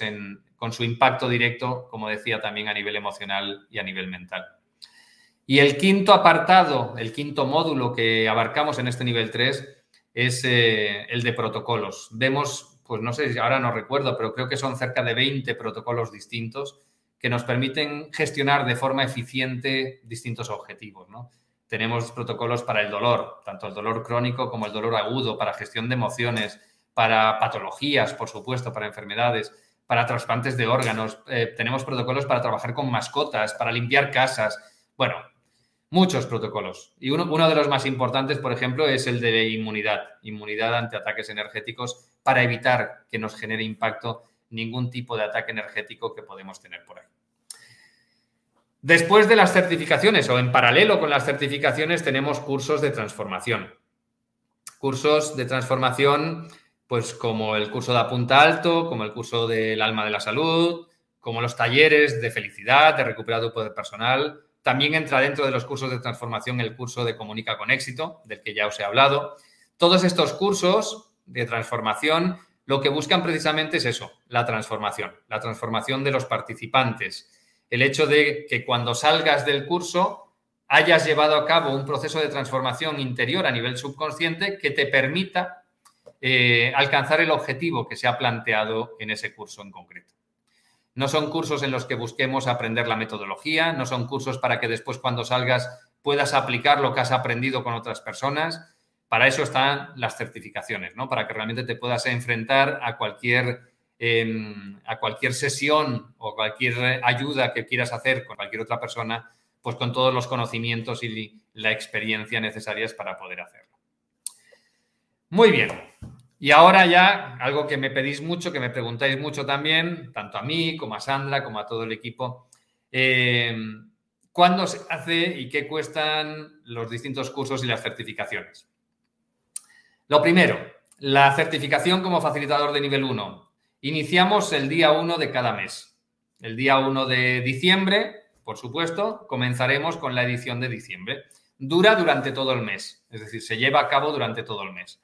con su impacto directo, como decía, también a nivel emocional y a nivel mental. Y el quinto apartado, el quinto módulo que abarcamos en este nivel 3 es eh, el de protocolos. Vemos, pues no sé, ahora no recuerdo, pero creo que son cerca de 20 protocolos distintos que nos permiten gestionar de forma eficiente distintos objetivos. tenemos protocolos para el dolor, tanto el dolor crónico como el dolor agudo, para gestión de emociones, para patologías, por supuesto, para enfermedades, para trasplantes de órganos. Eh, tenemos protocolos para trabajar con mascotas, para limpiar casas. Bueno, muchos protocolos. Y uno, uno, de los más importantes, por ejemplo, es el de inmunidad, inmunidad ante ataques energéticos para evitar que nos genere impacto ningún tipo de ataque energético que podemos tener por ahí. Después de las certificaciones o en paralelo con las certificaciones tenemos cursos de transformación. Cursos de transformación, pues como el curso de Apunta Alto, como el curso del Alma de la Salud, como los talleres de felicidad, de recuperar tu poder personal. También entra dentro de los cursos de transformación el curso de Comunica con éxito, del que ya os he hablado. Todos estos cursos de transformación lo que buscan precisamente es eso, la transformación, la transformación de los participantes el hecho de que cuando salgas del curso hayas llevado a cabo un proceso de transformación interior a nivel subconsciente que te permita eh, alcanzar el objetivo que se ha planteado en ese curso en concreto. No son cursos en los que busquemos aprender la metodología, no son cursos para que después cuando salgas puedas aplicar lo que has aprendido con otras personas. Para eso están las certificaciones, ¿no? Para que realmente te puedas enfrentar a cualquier a cualquier sesión o cualquier ayuda que quieras hacer con cualquier otra persona, pues con todos los conocimientos y la experiencia necesarias para poder hacerlo. Muy bien. Y ahora ya, algo que me pedís mucho, que me preguntáis mucho también, tanto a mí como a Sandra, como a todo el equipo, em, ¿cuándo se hace y qué cuestan los distintos cursos y las certificaciones? Lo primero, la certificación como facilitador de nivel 1 Iniciamos el día 1 de cada mes. El día 1 de diciembre, por supuesto, comenzaremos con la edición de diciembre. Dura durante todo el mes, es decir, se lleva a cabo durante todo el mes.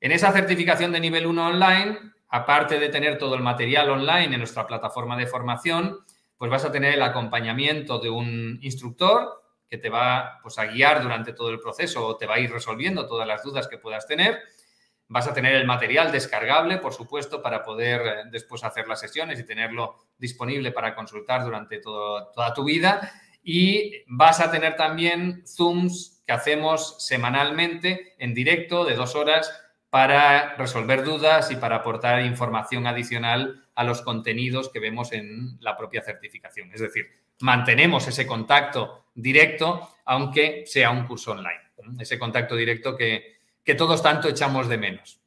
En esa certificación de nivel 1 online, aparte de tener todo el material online en nuestra plataforma de formación, pues vas a tener el acompañamiento de un instructor que te va pues, a guiar durante todo el proceso o te va a ir resolviendo todas las dudas que puedas tener Vas a tener el material descargable, por supuesto, para poder eh, después hacer las sesiones y tenerlo disponible para consultar durante toda tu vida. Y vas a tener también Zooms que hacemos semanalmente en directo de dos horas para resolver dudas y para aportar información adicional a los contenidos que vemos en la propia certificación. Es decir, mantenemos ese contacto directo, aunque sea un curso online. Ese contacto directo que, que todos tanto echamos de menos.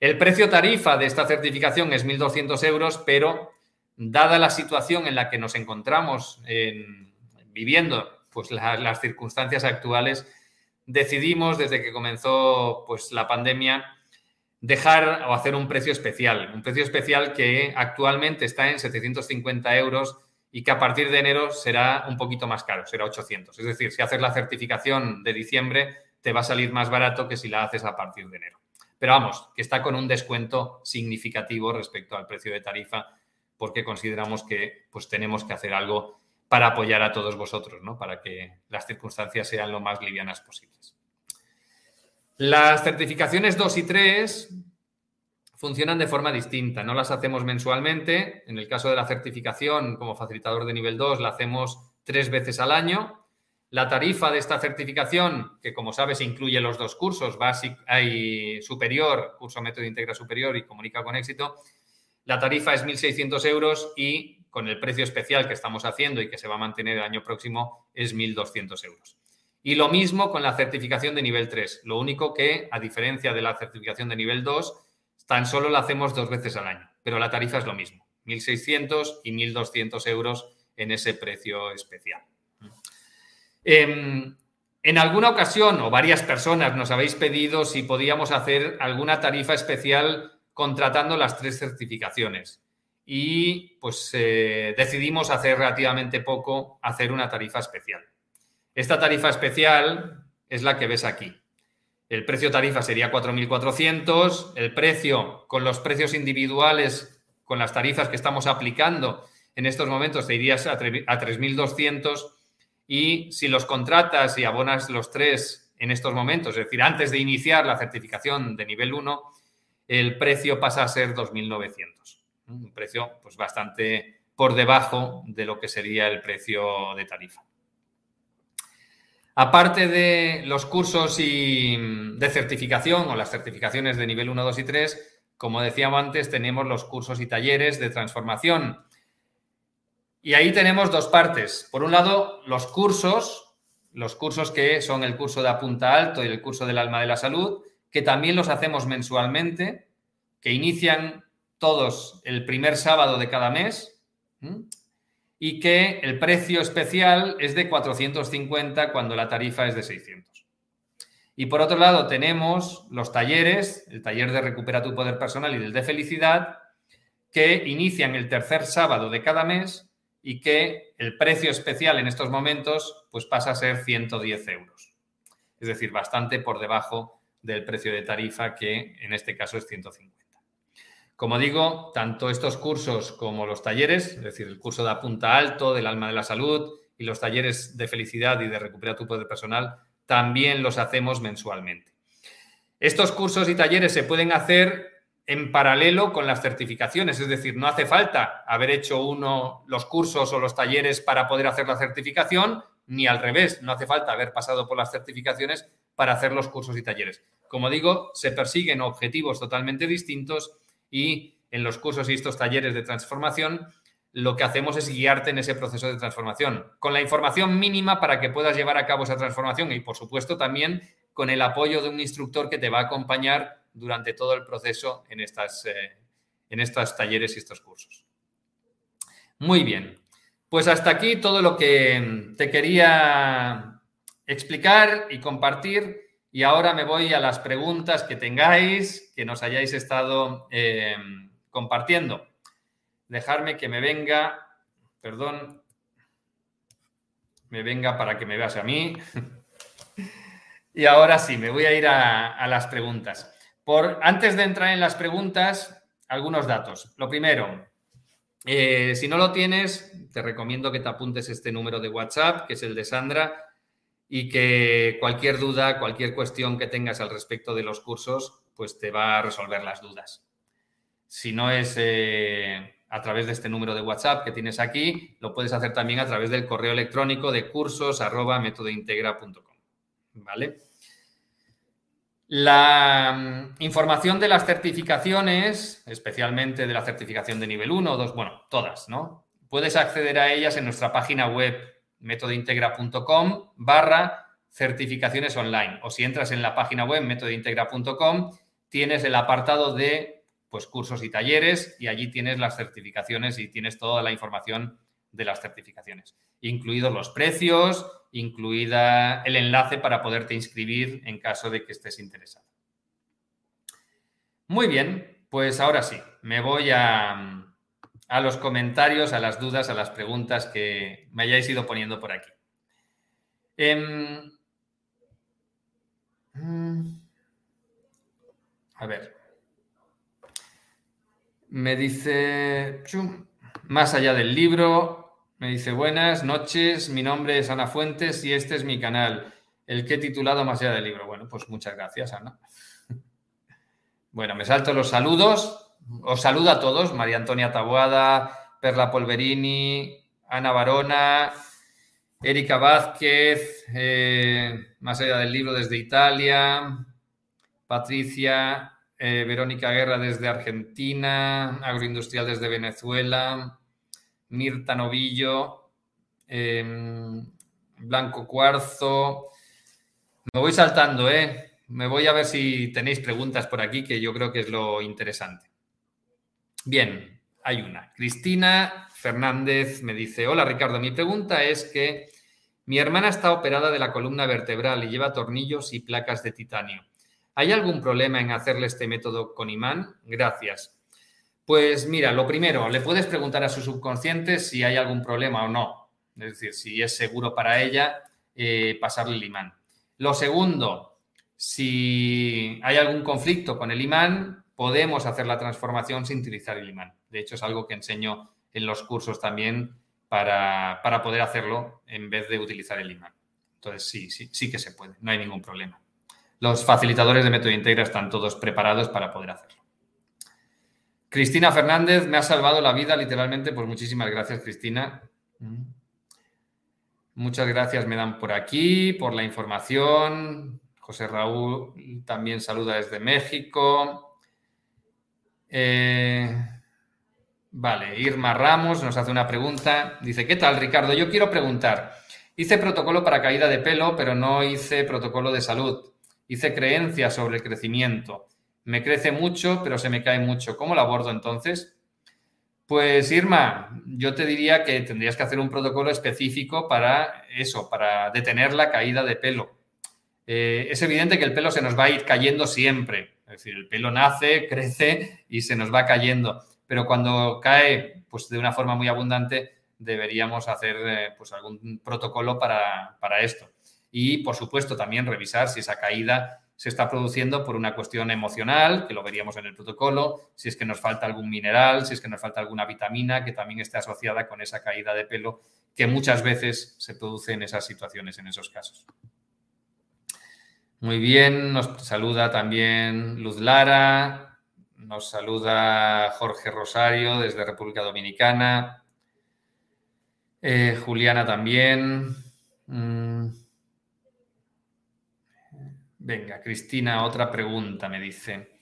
El precio tarifa de esta certificación es 1.200 euros, pero dada la situación en la que nos encontramos viviendo, pues las circunstancias actuales, decidimos desde que comenzó pues, la pandemia dejar o hacer un precio especial, un precio especial que actualmente está en 750 euros y que a partir de enero será un poquito más caro, será 800. Es decir, si haces la certificación de diciembre, te va a salir más barato que si la haces a partir de enero. Pero vamos, que está con un descuento significativo respecto al precio de tarifa porque consideramos que pues tenemos que hacer algo para apoyar a todos vosotros, ¿no? Para que las circunstancias sean lo más livianas posibles. Las certificaciones 2 y 3 funcionan de forma distinta, no las hacemos mensualmente. En el caso de la certificación como facilitador de nivel 2 la hacemos tres veces al año la tarifa de esta certificación, que como sabes incluye los dos cursos, básico y superior, curso método integra superior y comunica con éxito, la tarifa es 1.600 euros y con el precio especial que estamos haciendo y que se va a mantener el año próximo es 1.200 euros. Y lo mismo con la certificación de nivel 3. Lo único que, a diferencia de la certificación de nivel 2, tan solo la hacemos dos veces al año, pero la tarifa es lo mismo, 1.600 y 1.200 euros en ese precio especial. Em, en alguna ocasión o varias personas nos habéis pedido si podíamos hacer alguna tarifa especial contratando las tres certificaciones. Y pues eh, decidimos hacer relativamente poco, hacer una tarifa especial. Esta tarifa especial es la que ves aquí. El precio tarifa sería 4.400, el precio con los precios individuales, con las tarifas que estamos aplicando en estos momentos, te irías a 3.200 y si los contratas y abonas los tres en estos momentos, es decir, antes de iniciar la certificación de nivel 1, el precio pasa a ser 2.900. Un precio pues, bastante por debajo de lo que sería el precio de tarifa. Aparte de los cursos y de certificación o las certificaciones de nivel 1, 2 y 3, como decíamos antes, tenemos los cursos y talleres de transformación. Y ahí tenemos dos partes. Por un lado, los cursos, los cursos que son el curso de Apunta Alto y el curso del Alma de la Salud, que también los hacemos mensualmente, que inician todos el primer sábado de cada mes y que el precio especial es de 450 cuando la tarifa es de 600. Y por otro lado tenemos los talleres, el taller de Recupera tu Poder Personal y el de Felicidad, que inician el tercer sábado de cada mes y que el precio especial en estos momentos pues pasa a ser 110 euros. Es decir, bastante por debajo del precio de tarifa que en este caso es 150. Como digo, tanto estos cursos como los talleres, es decir, el curso de Apunta Alto, del Alma de la Salud y los talleres de felicidad y de Recupera tu Poder Personal, también los hacemos mensualmente. Estos cursos y talleres se pueden hacer en paralelo con las certificaciones, es decir, no hace falta haber hecho uno los cursos o los talleres para poder hacer la certificación, ni al revés, no hace falta haber pasado por las certificaciones para hacer los cursos y talleres. Como digo, se persiguen objetivos totalmente distintos y en los cursos y estos talleres de transformación, lo que hacemos es guiarte en ese proceso de transformación, con la información mínima para que puedas llevar a cabo esa transformación y, por supuesto, también con el apoyo de un instructor que te va a acompañar durante todo el proceso en, estas, eh, en estos talleres y estos cursos. Muy bien, pues hasta aquí todo lo que te quería explicar y compartir. Y ahora me voy a las preguntas que tengáis, que nos hayáis estado eh, compartiendo. Dejarme que me venga, perdón, me venga para que me veas a mí. y ahora sí, me voy a ir a, las preguntas. Por, antes de entrar en las preguntas, algunos datos. Lo primero, eh, si no lo tienes, te recomiendo que te apuntes este número de WhatsApp, que es el de Sandra, y que cualquier duda, cualquier cuestión que tengas al respecto de los cursos, pues te va a resolver las dudas. Si no es eh, a través de este número de WhatsApp que tienes aquí, lo puedes hacer también a través del correo electrónico de cursos arroba ¿Vale? La mm, información de las certificaciones, especialmente de la certificación de nivel 1 o 2, bueno, todas, ¿no? Puedes acceder a ellas en nuestra página web métodointegra.com barra certificaciones online. O si entras en la página web métodointegra.com, tienes el apartado de pues, cursos y talleres y allí tienes las certificaciones y tienes toda la información de las certificaciones, incluidos los precios, incluida el enlace para poderte inscribir en caso de que estés interesado. Muy bien, pues ahora sí, me voy a, a los comentarios, a las dudas, a las preguntas que me hayáis ido poniendo por aquí. Em, mm, a ver. Me dice, más allá del libro, me dice, buenas noches, mi nombre es Ana Fuentes y este es mi canal, el que he titulado Más allá del libro. Bueno, pues muchas gracias, Ana. Bueno, me salto los saludos. Os saludo a todos, María Antonia Tabuada, Perla Polverini, Ana Barona, Erika Vázquez, eh, más allá del libro desde Italia, Patricia, eh, Verónica Guerra desde Argentina, Agroindustrial desde Venezuela, Mirta Novillo, em, Blanco Cuarzo. Me voy saltando, ¿eh? Me voy a ver si tenéis preguntas por aquí, que yo creo que es lo interesante. Bien, hay una. Cristina Fernández me dice, hola Ricardo, mi pregunta es que mi hermana está operada de la columna vertebral y lleva tornillos y placas de titanio. ¿Hay algún problema en hacerle este método con imán? Gracias. Pues mira, lo primero, le puedes preguntar a su subconsciente si hay algún problema o no. Es decir, si es seguro para ella eh, pasarle el imán. Lo segundo, si hay algún conflicto con el imán, podemos hacer la transformación sin utilizar el imán. De hecho, es algo que enseño en los cursos también para, poder hacerlo en vez de utilizar el imán. Entonces, sí, sí, sí que se puede, no hay ningún problema. Los facilitadores de método integra están todos preparados para poder hacerlo. Cristina Fernández me ha salvado la vida literalmente, pues muchísimas gracias, Cristina. Muchas gracias me dan por aquí, por la información. José Raúl también saluda desde México. Eh, vale, Irma Ramos nos hace una pregunta. Dice, ¿qué tal Ricardo? Yo quiero preguntar. Hice protocolo para caída de pelo, pero no hice protocolo de salud. Hice creencias sobre el crecimiento. Me crece mucho, pero se me cae mucho. ¿Cómo lo abordo entonces? Pues Irma, yo te diría que tendrías que hacer un protocolo específico para eso, para detener la caída de pelo. Eh, es evidente que el pelo se nos va a ir cayendo siempre. Es decir, el pelo nace, crece y se nos va cayendo. Pero cuando cae pues, de una forma muy abundante, deberíamos hacer eh, pues, algún protocolo para, para esto. Y, por supuesto, también revisar si esa caída se está produciendo por una cuestión emocional, que lo veríamos en el protocolo, si es que nos falta algún mineral, si es que nos falta alguna vitamina que también esté asociada con esa caída de pelo, que muchas veces se produce en esas situaciones, en esos casos. Muy bien, nos saluda también Luz Lara, nos saluda Jorge Rosario desde República Dominicana, eh, Juliana también. Mm. Venga, Cristina, otra pregunta me dice.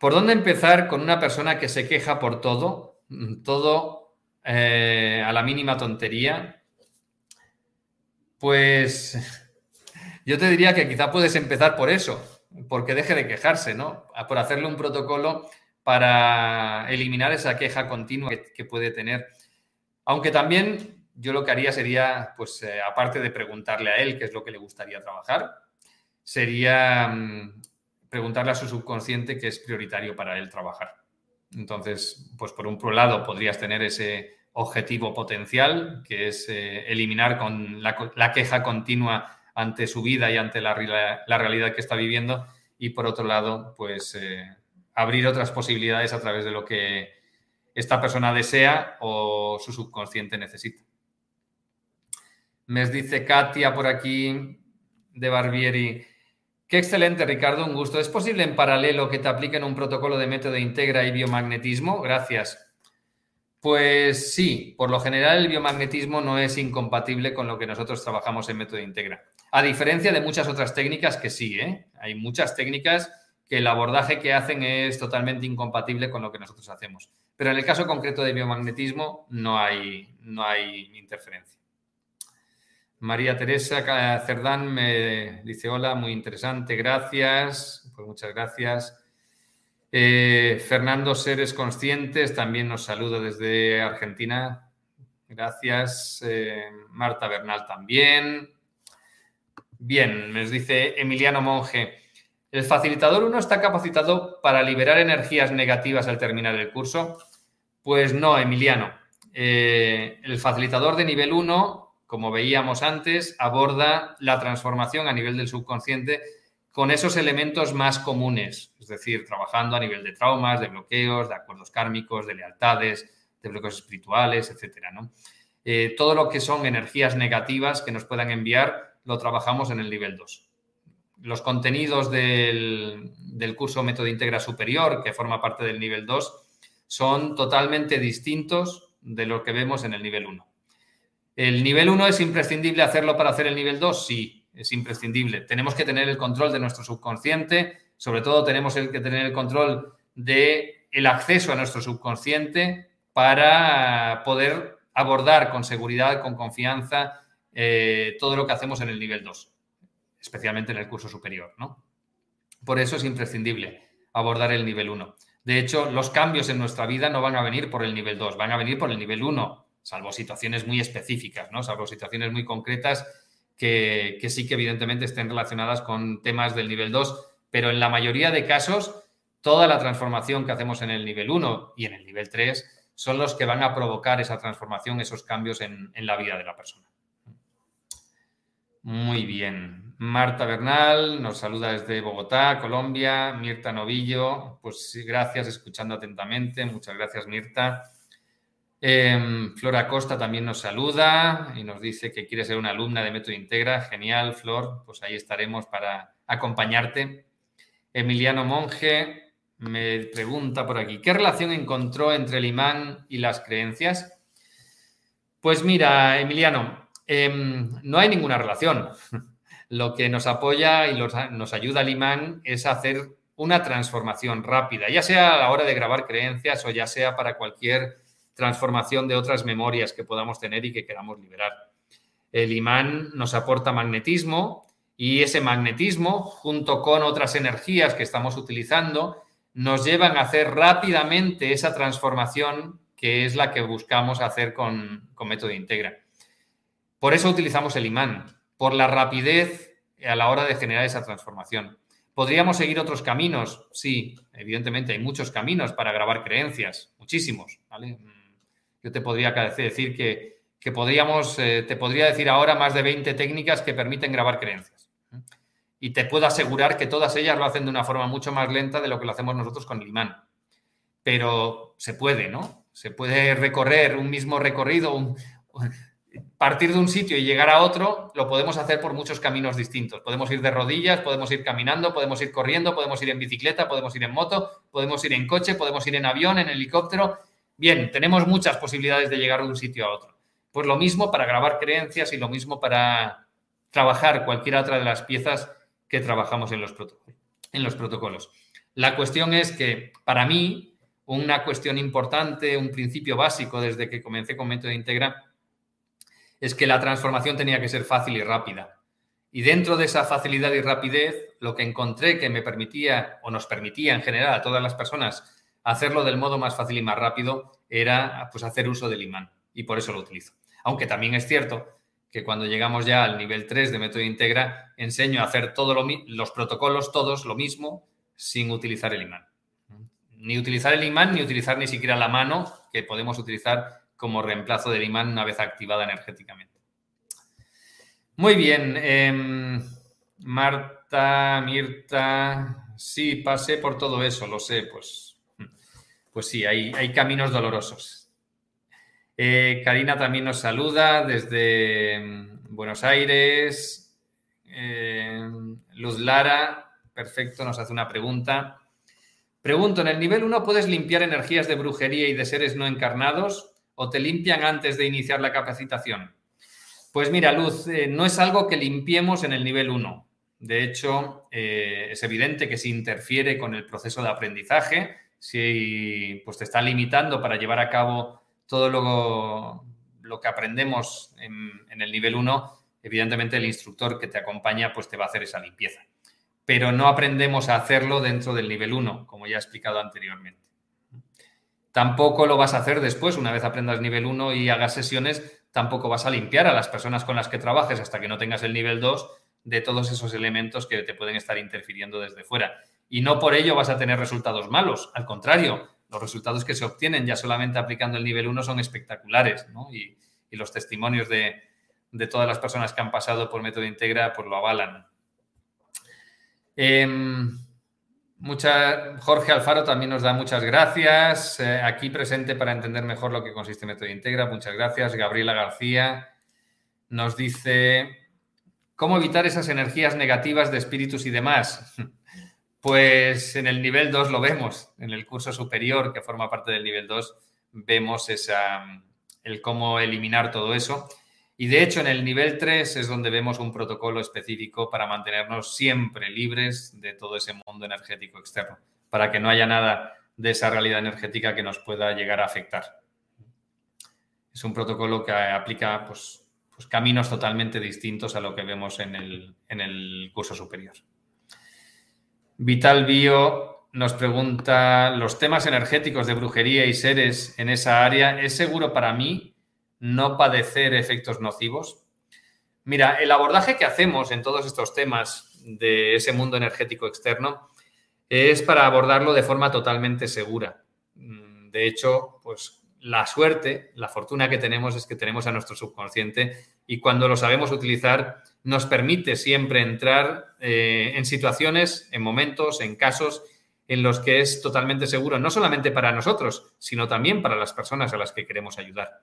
¿Por dónde empezar con una persona que se queja por todo? Todo eh, a la mínima tontería. Pues yo te diría que quizá puedes empezar por eso, porque deje de quejarse, ¿no? Por hacerle un protocolo para eliminar esa queja continua que, puede tener. Aunque también yo lo que haría sería, pues, eh, aparte de preguntarle a él qué es lo que le gustaría trabajar, sería mm, preguntarle a su subconsciente qué es prioritario para él trabajar. Entonces, pues por un lado podrías tener ese objetivo potencial, que es eh, eliminar con la, queja continua ante su vida y ante la, realidad que está viviendo, y por otro lado, pues eh, abrir otras posibilidades a través de lo que esta persona desea o su subconsciente necesita. Me dice Katia por aquí de Barbieri, Qué excelente, Ricardo, un gusto. ¿Es posible en paralelo que te apliquen un protocolo de método Integra y biomagnetismo? Gracias. Pues sí, por lo general el biomagnetismo no es incompatible con lo que nosotros trabajamos en método Integra. A diferencia de muchas otras técnicas que sí, ¿eh? hay muchas técnicas que el abordaje que hacen es totalmente incompatible con lo que nosotros hacemos. Pero en el caso concreto de biomagnetismo no hay, no hay interferencia. María Teresa Cerdán me dice hola, muy interesante, gracias. Pues muchas gracias. Eh, Fernando Seres Conscientes también nos saluda desde Argentina. Gracias. Eh, Marta Bernal también. Bien, nos dice Emiliano Monge. ¿El facilitador 1 está capacitado para liberar energías negativas al terminar el curso? Pues no, Emiliano. Eh, el facilitador de nivel 1 como veíamos antes, aborda la transformación a nivel del subconsciente con esos elementos más comunes, es decir, trabajando a nivel de traumas, de bloqueos, de acuerdos kármicos, de lealtades, de bloqueos espirituales, etcétera. Eh, todo lo que son energías negativas que nos puedan enviar lo trabajamos en el nivel 2. Los contenidos del, del curso Método Integra Superior, que forma parte del nivel 2, son totalmente distintos de lo que vemos en el nivel 1. ¿El nivel 1 es imprescindible hacerlo para hacer el nivel 2? Sí, es imprescindible. Tenemos que tener el control de nuestro subconsciente, sobre todo tenemos que tener el control del el acceso a nuestro subconsciente para poder abordar con seguridad, con confianza, eh, todo lo que hacemos en el nivel 2, especialmente en el curso superior. ¿no? Por eso es imprescindible abordar el nivel 1. De hecho, los cambios en nuestra vida no van a venir por el nivel 2, van a venir por el nivel 1 salvo situaciones muy específicas, ¿no? Salvo situaciones muy concretas que, sí que evidentemente estén relacionadas con temas del nivel 2, pero en la mayoría de casos, toda la transformación que hacemos en el nivel 1 y en el nivel 3 son los que van a provocar esa transformación, esos cambios en, en la vida de la persona. Muy bien. Marta Bernal nos saluda desde Bogotá, Colombia. Mirta Novillo, pues gracias, escuchando atentamente. Muchas gracias, Mirta. Em, Flora Costa también nos saluda y nos dice que quiere ser una alumna de Método Integra. Genial, Flor, pues ahí estaremos para acompañarte. Emiliano Monge me pregunta por aquí, ¿qué relación encontró entre el imán y las creencias? Pues mira, Emiliano, Em, no hay ninguna relación. Lo que nos apoya y nos ayuda al imán es hacer una transformación rápida, ya sea a la hora de grabar creencias o ya sea para cualquier transformación de otras memorias que podamos tener y que queramos liberar. El imán nos aporta magnetismo y ese magnetismo, junto con otras energías que estamos utilizando, nos llevan a hacer rápidamente esa transformación que es la que buscamos hacer con, con método Integra. Por eso utilizamos el imán, por la rapidez a la hora de generar esa transformación. ¿Podríamos seguir otros caminos? Sí, evidentemente hay muchos caminos para grabar creencias, muchísimos. ¿vale? Yo te podría decir que, podríamos, eh, te podría decir ahora más de 20 técnicas que permiten grabar creencias. Y te puedo asegurar que todas ellas lo hacen de una forma mucho más lenta de lo que lo hacemos nosotros con el imán. Pero se puede, ¿no? Se puede recorrer un mismo recorrido, partir de un sitio y llegar a otro, lo podemos hacer por muchos caminos distintos. Podemos ir de rodillas, podemos ir caminando, podemos ir corriendo, podemos ir en bicicleta, podemos ir en moto, podemos ir en coche, podemos ir en avión, en helicóptero. Bien, tenemos muchas posibilidades de llegar de un sitio a otro. Pues lo mismo para grabar creencias y lo mismo para trabajar cualquier otra de las piezas que trabajamos en los protocolos. La cuestión es que para mí una cuestión importante, un principio básico desde que comencé con Método Integra es que la transformación tenía que ser fácil y rápida. Y dentro de esa facilidad y rapidez, lo que encontré que me permitía o nos permitía en general a todas las personas hacerlo del modo más fácil y más rápido era pues, hacer uso del imán y por eso lo utilizo. Aunque también es cierto que cuando llegamos ya al nivel 3 de método integra, enseño a hacer todos los protocolos, todos lo mismo, sin utilizar el imán. Ni utilizar el imán, ni utilizar ni siquiera la mano, que podemos utilizar como reemplazo del imán una vez activada energéticamente. Muy bien. Em, Marta, Mirta, sí, pasé por todo eso, lo sé, pues pues sí, hay, caminos dolorosos. Eh, Karina también nos saluda desde mm, Buenos Aires. Eh, Luz Lara, perfecto, nos hace una pregunta. Pregunto, ¿en el nivel 1 puedes limpiar energías de brujería y de seres no encarnados o te limpian antes de iniciar la capacitación? Pues mira, Luz, eh, no es algo que limpiemos en el nivel 1. De hecho, es evidente que si interfiere con el proceso de aprendizaje, si pues, te está limitando para llevar a cabo todo lo, lo que aprendemos en, el nivel 1, evidentemente el instructor que te acompaña pues, te va a hacer esa limpieza. Pero no aprendemos a hacerlo dentro del nivel 1, como ya he explicado anteriormente. Tampoco lo vas a hacer después, una vez aprendas nivel 1 y hagas sesiones, tampoco vas a limpiar a las personas con las que trabajes hasta que no tengas el nivel 2 de todos esos elementos que te pueden estar interfiriendo desde fuera y no por ello vas a tener resultados malos. Al contrario, los resultados que se obtienen ya solamente aplicando el nivel 1 son espectaculares, y, los testimonios de, todas las personas que han pasado por método integra pues lo avalan. Em, Jorge Alfaro también nos da muchas gracias. Eh, aquí presente para entender mejor lo que consiste método integra. Muchas gracias. Gabriela García nos dice, ¿cómo evitar esas energías negativas de espíritus y demás? Pues en el nivel 2 lo vemos, en el curso superior que forma parte del nivel 2 vemos esa, el cómo eliminar todo eso. Y de hecho en el nivel 3 es donde vemos un protocolo específico para mantenernos siempre libres de todo ese mundo energético externo, para que no haya nada de esa realidad energética que nos pueda llegar a afectar. Es un protocolo que aplica pues, pues caminos totalmente distintos a lo que vemos en el, en el curso superior. Vital Bio nos pregunta, ¿los temas energéticos de brujería y seres en esa área es seguro para mí no padecer efectos nocivos? Mira, el abordaje que hacemos en todos estos temas de ese mundo energético externo es para abordarlo de forma totalmente segura. Mm, de hecho, pues la suerte, la fortuna que tenemos es que tenemos a nuestro subconsciente y cuando lo sabemos utilizar nos permite siempre entrar eh, en situaciones, en momentos, en casos en los que es totalmente seguro, no solamente para nosotros, sino también para las personas a las que queremos ayudar.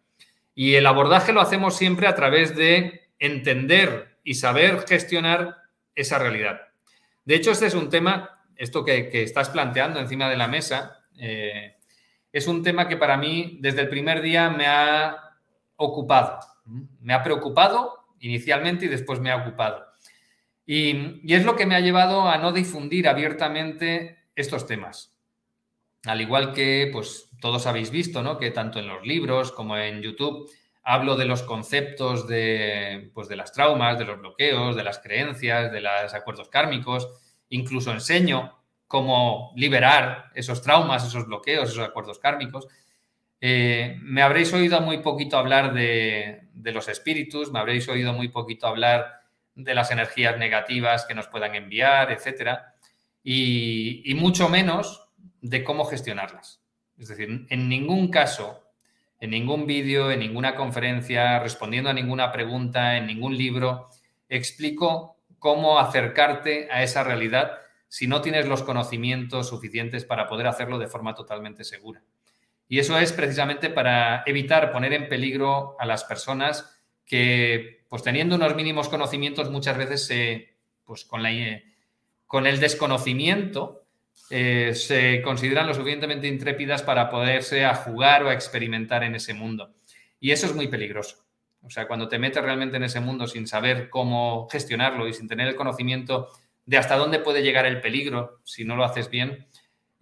Y el abordaje lo hacemos siempre a través de entender y saber gestionar esa realidad. De hecho, este es un tema, esto que, estás planteando encima de la mesa, eh, es un tema que para mí desde el primer día me ha ocupado Me ha preocupado inicialmente y después me ha ocupado. Y, es lo que me ha llevado a no difundir abiertamente estos temas. Al igual que, pues, todos habéis visto, ¿no? Que tanto en los libros como en YouTube hablo de los conceptos de, pues, de las traumas, de los bloqueos, de las creencias, de los acuerdos kármicos. Incluso enseño cómo liberar esos traumas, esos bloqueos, esos acuerdos kármicos. Eh, me habréis oído muy poquito hablar de, los espíritus, me habréis oído muy poquito hablar de las energías negativas que nos puedan enviar, etcétera, y, mucho menos de cómo gestionarlas. Es decir, en ningún caso, en ningún vídeo, en ninguna conferencia, respondiendo a ninguna pregunta, en ningún libro, explico cómo acercarte a esa realidad si no tienes los conocimientos suficientes para poder hacerlo de forma totalmente segura. Y eso es precisamente para evitar poner en peligro a las personas que, pues teniendo unos mínimos conocimientos, muchas veces se, pues con, la, con el desconocimiento, eh, se consideran lo suficientemente intrépidas para poderse a jugar o a experimentar en ese mundo. Y eso es muy peligroso. O sea, cuando te metes realmente en ese mundo sin saber cómo gestionarlo y sin tener el conocimiento de hasta dónde puede llegar el peligro si no lo haces bien,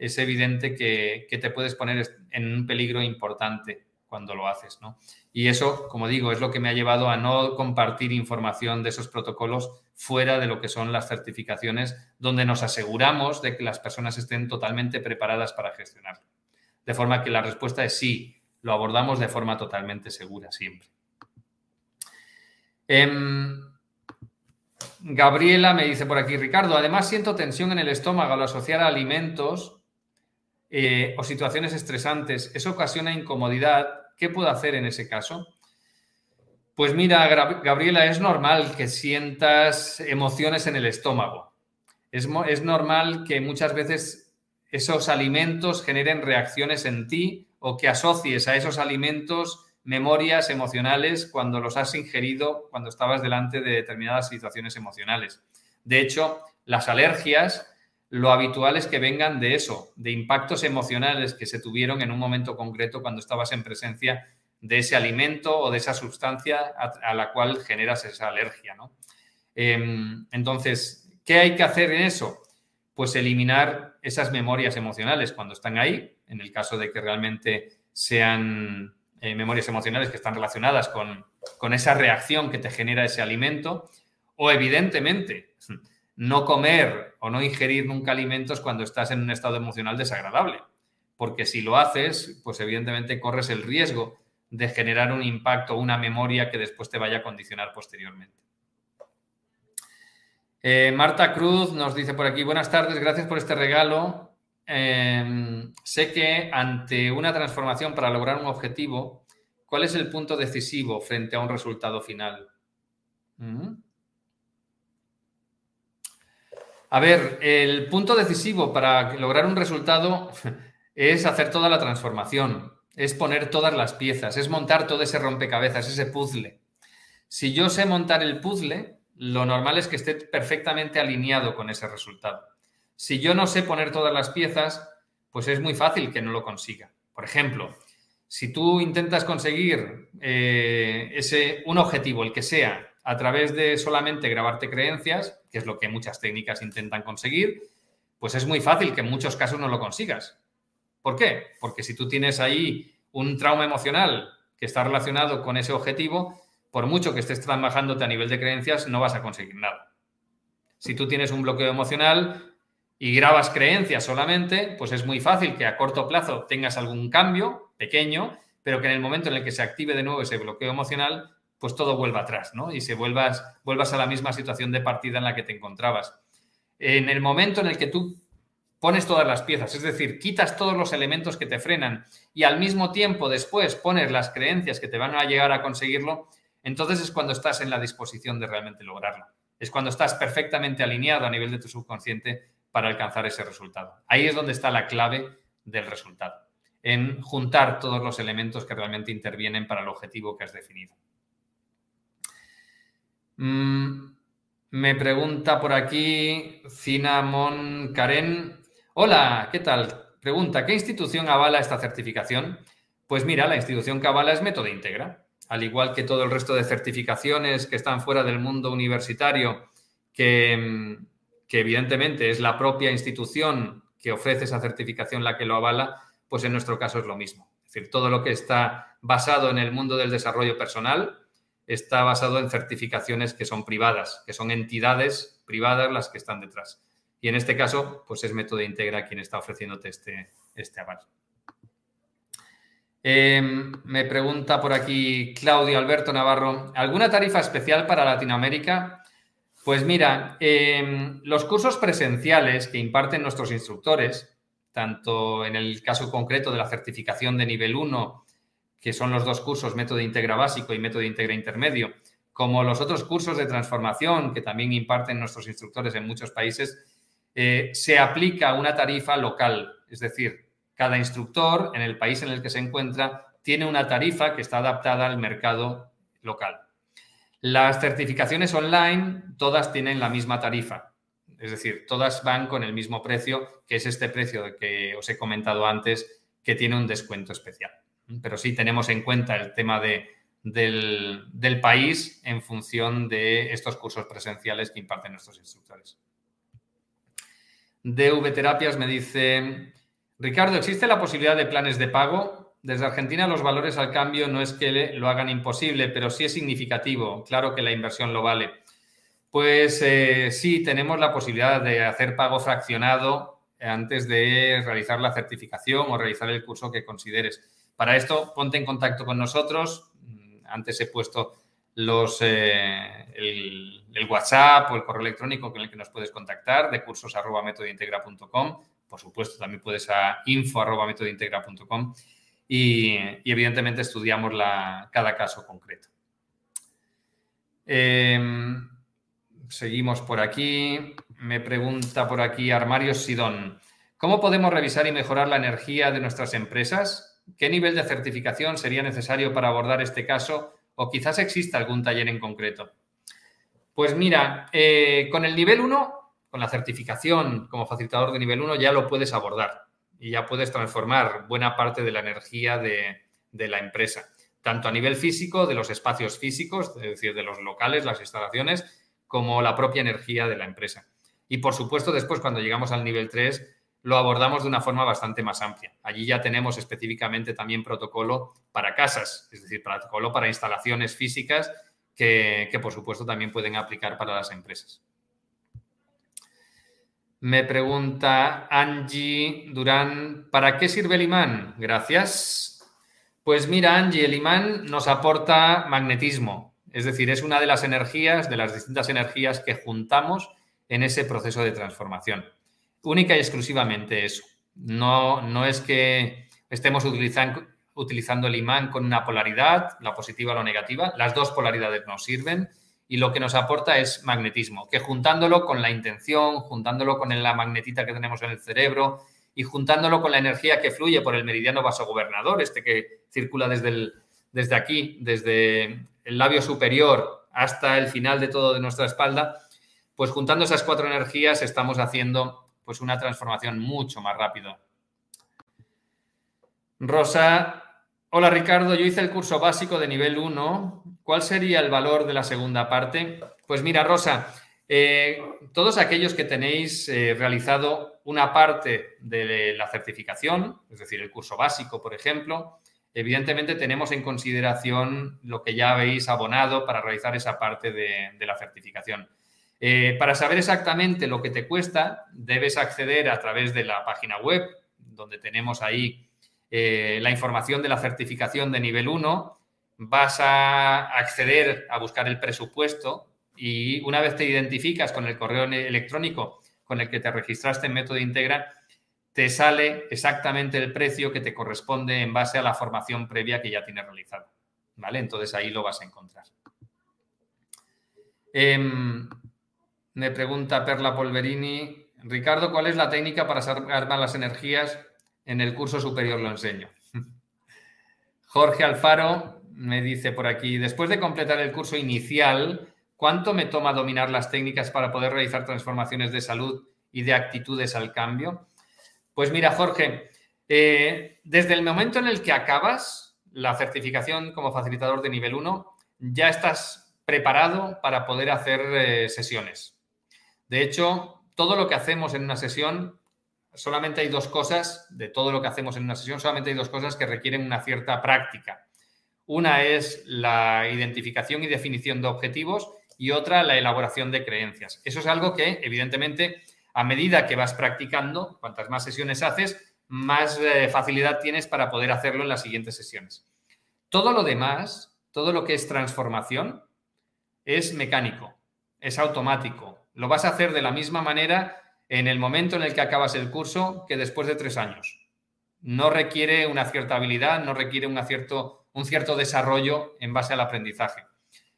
es evidente que, te puedes poner en un peligro importante cuando lo haces, ¿no? Y eso, como digo, es lo que me ha llevado a no compartir información de esos protocolos fuera de lo que son las certificaciones, donde nos aseguramos de que las personas estén totalmente preparadas para gestionarlo. De forma que la respuesta es sí, lo abordamos de forma totalmente segura siempre. Em, Gabriela me dice por aquí, Ricardo, además siento tensión en el estómago al asociar a alimentos eh, o situaciones estresantes, eso ocasiona incomodidad. ¿Qué puedo hacer en ese caso? Pues mira, Gabriela, es normal que sientas emociones en el estómago. Es, es normal que muchas veces esos alimentos generen reacciones en ti o que asocies a esos alimentos memorias emocionales cuando los has ingerido cuando estabas delante de determinadas situaciones emocionales. De hecho, las alergias lo habitual es que vengan de eso, de impactos emocionales que se tuvieron en un momento concreto cuando estabas en presencia de ese alimento o de esa sustancia a, la cual generas esa alergia. ¿no? Em, entonces, ¿qué hay que hacer en eso? Pues eliminar esas memorias emocionales cuando están ahí, en el caso de que realmente sean eh, memorias emocionales que están relacionadas con, con esa reacción que te genera ese alimento, o evidentemente no comer o no ingerir nunca alimentos cuando estás en un estado emocional desagradable. Porque si lo haces, pues evidentemente corres el riesgo de generar un impacto, una memoria que después te vaya a condicionar posteriormente. Eh, Marta Cruz nos dice por aquí, buenas tardes, gracias por este regalo. Em, sé que ante una transformación para lograr un objetivo, ¿cuál es el punto decisivo frente a un resultado final? A ver, el punto decisivo para lograr un resultado es hacer toda la transformación, es poner todas las piezas, es montar todo ese rompecabezas, ese puzzle. Si yo sé montar el puzzle, lo normal es que esté perfectamente alineado con ese resultado. Si yo no sé poner todas las piezas, pues es muy fácil que no lo consiga. Por ejemplo, si tú intentas conseguir eh, ese, un objetivo, el que sea, a través de solamente grabarte creencias, que es lo que muchas técnicas intentan conseguir, pues es muy fácil que en muchos casos no lo consigas. ¿Por qué? Porque si tú tienes ahí un trauma emocional que está relacionado con ese objetivo, por mucho que estés trabajándote a nivel de creencias, no vas a conseguir nada. Si tú tienes un bloqueo emocional y grabas creencias solamente, pues es muy fácil que a corto plazo tengas algún cambio pequeño, pero que en el momento en el que se active de nuevo ese bloqueo emocional, pues todo vuelva atrás, ¿no? Y se vuelvas, vuelvas a la misma situación de partida en la que te encontrabas. En el momento en el que tú pones todas las piezas, es decir, quitas todos los elementos que te frenan y al mismo tiempo después pones las creencias que te van a llegar a conseguirlo, entonces es cuando estás en la disposición de realmente lograrlo. Es cuando estás perfectamente alineado a nivel de tu subconsciente para alcanzar ese resultado. Ahí es donde está la clave del resultado, en juntar todos los elementos que realmente intervienen para el objetivo que has definido. Mm, me pregunta por aquí Cinamon Karen. Hola, ¿qué tal? Pregunta, ¿qué institución avala esta certificación? Pues mira, la institución que avala es Método Integra. al igual que todo el resto de certificaciones que están fuera del mundo universitario, que, que evidentemente es la propia institución que ofrece esa certificación la que lo avala, pues en nuestro caso es lo mismo. Es decir, todo lo que está basado en el mundo del desarrollo personal está basado en certificaciones que son privadas, que son entidades privadas las que están detrás. Y en este caso, pues es Método Integra quien está ofreciéndote este, este aval. Em, me pregunta por aquí Claudio Alberto Navarro, ¿alguna tarifa especial para Latinoamérica? Pues mira, em, los cursos presenciales que imparten nuestros instructores, tanto en el caso concreto de la certificación de nivel 1, que son los dos cursos, método integra básico y método integra intermedio, como los otros cursos de transformación que también imparten nuestros instructores en muchos países, eh, se aplica una tarifa local, es decir, cada instructor en el país en el que se encuentra tiene una tarifa que está adaptada al mercado local. Las certificaciones online, todas tienen la misma tarifa, es decir, todas van con el mismo precio, que es este precio que os he comentado antes, que tiene un descuento especial. Pero sí tenemos en cuenta el tema de, del, país en función de estos cursos presenciales que imparten nuestros instructores. DV Terapias me dice, Ricardo, ¿existe la posibilidad de planes de pago? Desde Argentina los valores al cambio no es que lo hagan imposible, pero sí es significativo. Claro que la inversión lo vale. Pues eh, sí, tenemos la posibilidad de hacer pago fraccionado antes de realizar la certificación o realizar el curso que consideres. Para esto, ponte en contacto con nosotros. Antes he puesto eh, el, WhatsApp o el correo electrónico con el que nos puedes contactar de cursos arroba Por supuesto, también puedes a info arroba y, evidentemente estudiamos cada caso concreto. Em, seguimos por aquí. Me pregunta por aquí Armario Sidón. ¿Cómo podemos revisar y mejorar la energía de nuestras empresas? ¿Qué nivel de certificación sería necesario para abordar este caso o quizás exista algún taller en concreto. Pues mira, eh, con el nivel 1, con la certificación como facilitador de nivel 1, ya lo puedes abordar y ya puedes transformar buena parte de la energía de, de la empresa, tanto a nivel físico, de los espacios físicos, es decir, de los locales, las instalaciones, como la propia energía de la empresa. Y por supuesto, después, cuando llegamos al nivel 3, lo abordamos de una forma bastante más amplia. Allí ya tenemos específicamente también protocolo para casas, es decir, protocolo para instalaciones físicas que, por supuesto también pueden aplicar para las empresas. Me pregunta Angie Durán, ¿para qué sirve el imán? Gracias. Pues mira, Angie, el imán nos aporta magnetismo, es decir, es una de las energías, de las distintas energías que juntamos en ese proceso de transformación única y exclusivamente eso. No, no es que estemos utilizando, utilizando el imán con una polaridad, la positiva o la negativa. Las dos polaridades nos sirven y lo que nos aporta es magnetismo, que juntándolo con la intención, juntándolo con la magnetita que tenemos en el cerebro y juntándolo con la energía que fluye por el meridiano vasogobernador, este que circula desde, desde aquí, desde el labio superior hasta el final de todo de nuestra espalda, pues juntando esas cuatro energías estamos haciendo pues una transformación mucho más rápida. Rosa, hola Ricardo, yo hice el curso básico de nivel 1. ¿Cuál sería el valor de la segunda parte? Pues mira, Rosa, eh, todos aquellos que tenéis eh, realizado una parte de la certificación, es decir, el curso básico, por ejemplo, evidentemente tenemos en consideración lo que ya habéis abonado para realizar esa parte de la certificación. Eh, para saber exactamente lo que te cuesta, debes acceder a través de la página web, donde tenemos ahí eh, la información de la certificación de nivel 1. Vas a acceder a buscar el presupuesto y una vez te identificas con el correo electrónico con el que te registraste en Método Integra, te sale exactamente el precio que te corresponde en base a la formación previa que ya tienes realizada. ¿Vale? Entonces ahí lo vas a encontrar. Em, me pregunta Perla Polverini. Ricardo, ¿cuál es la técnica para sacar las energías? En el curso superior lo enseño. Jorge Alfaro me dice por aquí, después de completar el curso inicial, ¿cuánto me toma dominar las técnicas para poder realizar transformaciones de salud y de actitudes al cambio? Pues mira, Jorge, eh, desde el momento en el que acabas la certificación como facilitador de nivel 1, ya estás preparado para poder hacer eh, sesiones. De hecho, todo lo que hacemos en una sesión, solamente hay dos cosas, de todo lo que hacemos en una sesión, solamente hay dos cosas que requieren una cierta práctica. Una es la identificación y definición de objetivos y otra la elaboración de creencias. Eso es algo que, evidentemente, a medida que vas practicando, cuantas más sesiones haces, más eh, facilidad tienes para poder hacerlo en las siguientes sesiones. Todo lo demás, todo lo que es transformación, es mecánico, es automático. Lo vas a hacer de la misma manera en el momento en el que acabas el curso que después de tres años. No requiere una cierta habilidad, no requiere un cierto, desarrollo en base al aprendizaje.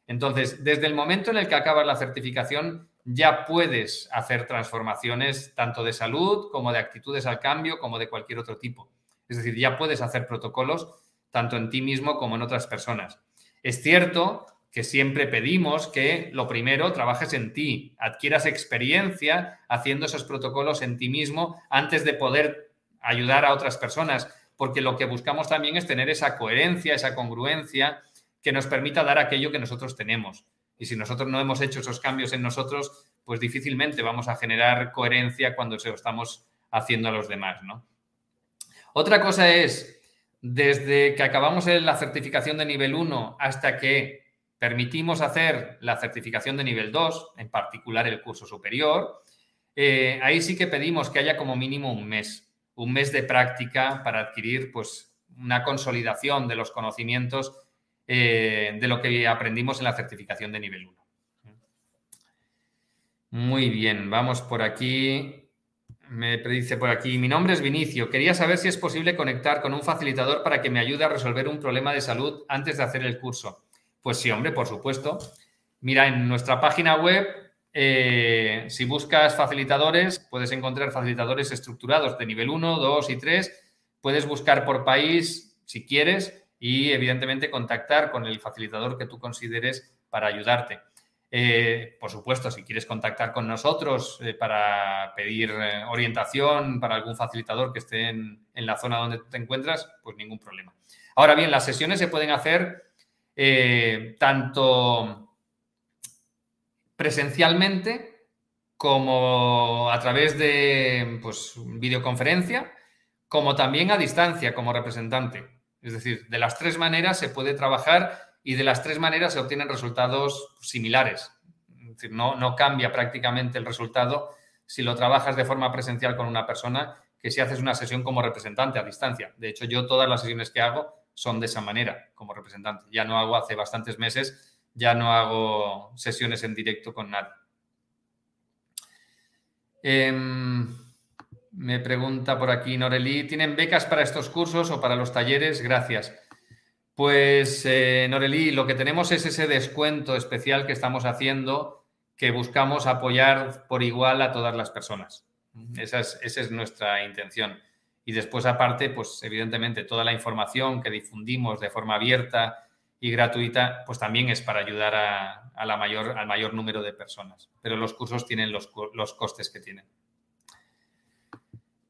Entonces, desde el momento en el que acabas la certificación, ya puedes hacer transformaciones tanto de salud como de actitudes al cambio, como de cualquier otro tipo. Es decir, ya puedes hacer protocolos tanto en ti mismo como en otras personas. Es cierto que siempre pedimos que lo primero trabajes en ti, adquieras experiencia haciendo esos protocolos en ti mismo antes de poder ayudar a otras personas, porque lo que buscamos también es tener esa coherencia, esa congruencia que nos permita dar aquello que nosotros tenemos. Y si nosotros no hemos hecho esos cambios en nosotros, pues difícilmente vamos a generar coherencia cuando se lo estamos haciendo a los demás, ¿no? Otra cosa es, desde que acabamos la certificación de nivel 1 hasta que permitimos hacer la certificación de nivel 2, en particular el curso superior, eh, ahí sí que pedimos que haya como mínimo un mes, un mes de práctica para adquirir pues, una consolidación de los conocimientos eh, de lo que aprendimos en la certificación de nivel 1. Muy bien, vamos por aquí. Me dice por aquí, mi nombre es Vinicio. Quería saber si es posible conectar con un facilitador para que me ayude a resolver un problema de salud antes de hacer el curso. Pues sí, hombre, por supuesto. Mira, en nuestra página web, eh, si buscas facilitadores, puedes encontrar facilitadores estructurados de nivel 1, 2 y 3. Puedes buscar por país si quieres y evidentemente contactar con el facilitador que tú consideres para ayudarte. Eh, por supuesto, si quieres contactar con nosotros eh, para pedir orientación para algún facilitador que esté en, la zona donde te encuentras, pues ningún problema. Ahora bien, las sesiones se pueden hacer tanto presencialmente como a través de pues, videoconferencia, como también a distancia como representante. Es decir, de las tres maneras se puede trabajar y de las tres maneras se obtienen resultados similares. No, no cambia prácticamente el resultado si lo trabajas de forma presencial con una persona que si haces una sesión como representante a distancia. De hecho, yo todas las sesiones que hago son de esa manera, como representante. Ya no hago hace bastantes meses, ya no hago sesiones en directo con nadie. Em, me pregunta por aquí Norelí, ¿tienen becas para estos cursos o para los talleres? Gracias. Pues eh, lo que tenemos es ese descuento especial que estamos haciendo que buscamos apoyar por igual a todas las personas. Esa es, esa es nuestra intención. Y después, aparte, pues evidentemente toda la información que difundimos de forma abierta y gratuita, pues también es para ayudar a, la mayor, al mayor número de personas. Pero los cursos tienen los, los costes que tienen.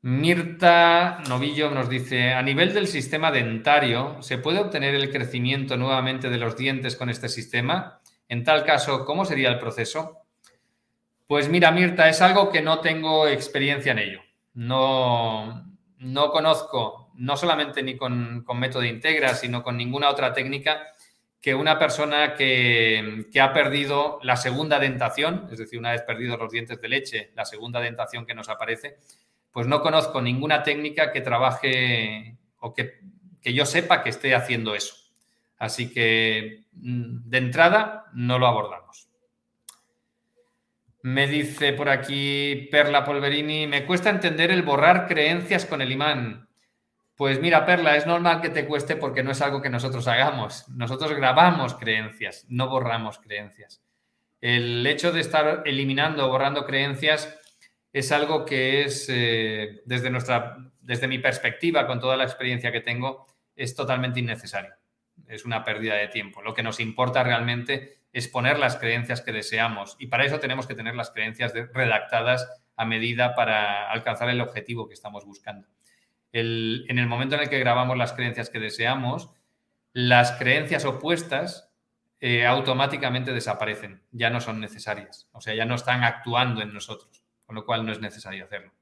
Mirta Novillo nos dice, a nivel del sistema dentario, ¿se puede obtener el crecimiento nuevamente de los dientes con este sistema? En tal caso, ¿cómo sería el proceso? Pues mira, Mirta, es algo que no tengo experiencia en ello. No, no conozco, no solamente ni con, método integra, sino con ninguna otra técnica, que una persona que, que, ha perdido la segunda dentación, es decir, una vez perdidos los dientes de leche, la segunda dentación que nos aparece, pues no conozco ninguna técnica que trabaje o que, yo sepa que esté haciendo eso. Así que mm, de entrada no lo abordamos. Me dice por aquí Perla Polverini, me cuesta entender el borrar creencias con el imán. Pues mira, Perla, es normal que te cueste porque no es algo que nosotros hagamos. Nosotros grabamos creencias, no borramos creencias. El hecho de estar eliminando o borrando creencias es algo que es, eh, desde, nuestra, desde mi perspectiva, con toda la experiencia que tengo, es totalmente innecesario. Es una pérdida de tiempo. Lo que nos importa realmente es poner las creencias que deseamos y para eso tenemos que tener las creencias redactadas a medida para alcanzar el objetivo que estamos buscando. en el momento en el que grabamos las creencias que deseamos, las creencias opuestas eh, automáticamente desaparecen, ya no son necesarias, o sea, ya no están actuando en nosotros, con lo cual no es necesario hacerlo.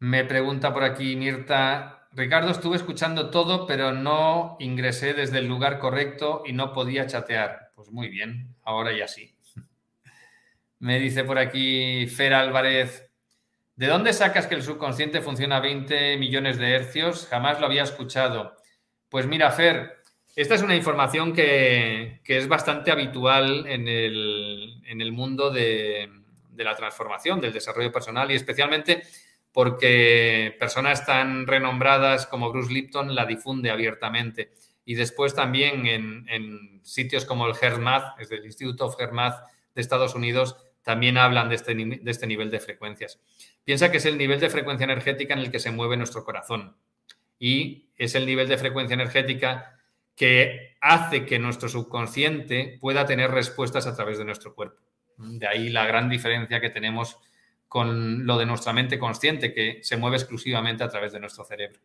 Me pregunta por aquí Mirta, Ricardo, estuve escuchando todo, pero no ingresé desde el lugar correcto y no podía chatear. Pues muy bien, ahora ya sí. Me dice por aquí Fer Álvarez, ¿de dónde sacas que el subconsciente funciona a 20 millones de hercios? Jamás lo había escuchado. Pues mira, Fer, esta es una información que, es bastante habitual en el, mundo de, de, la transformación, del desarrollo personal y especialmente porque personas tan renombradas como Bruce Lipton la difunde abiertamente. Y después también en, sitios como el HeartMath, es el Instituto of HeartMath de Estados Unidos, también hablan de este, de este nivel de frecuencias. Piensa que es el nivel de frecuencia energética en el que se mueve nuestro corazón. Y es el nivel de frecuencia energética que hace que nuestro subconsciente pueda tener respuestas a través de nuestro cuerpo. De ahí la gran diferencia que tenemos con lo de nuestra mente consciente, que se mueve exclusivamente a través de nuestro cerebro.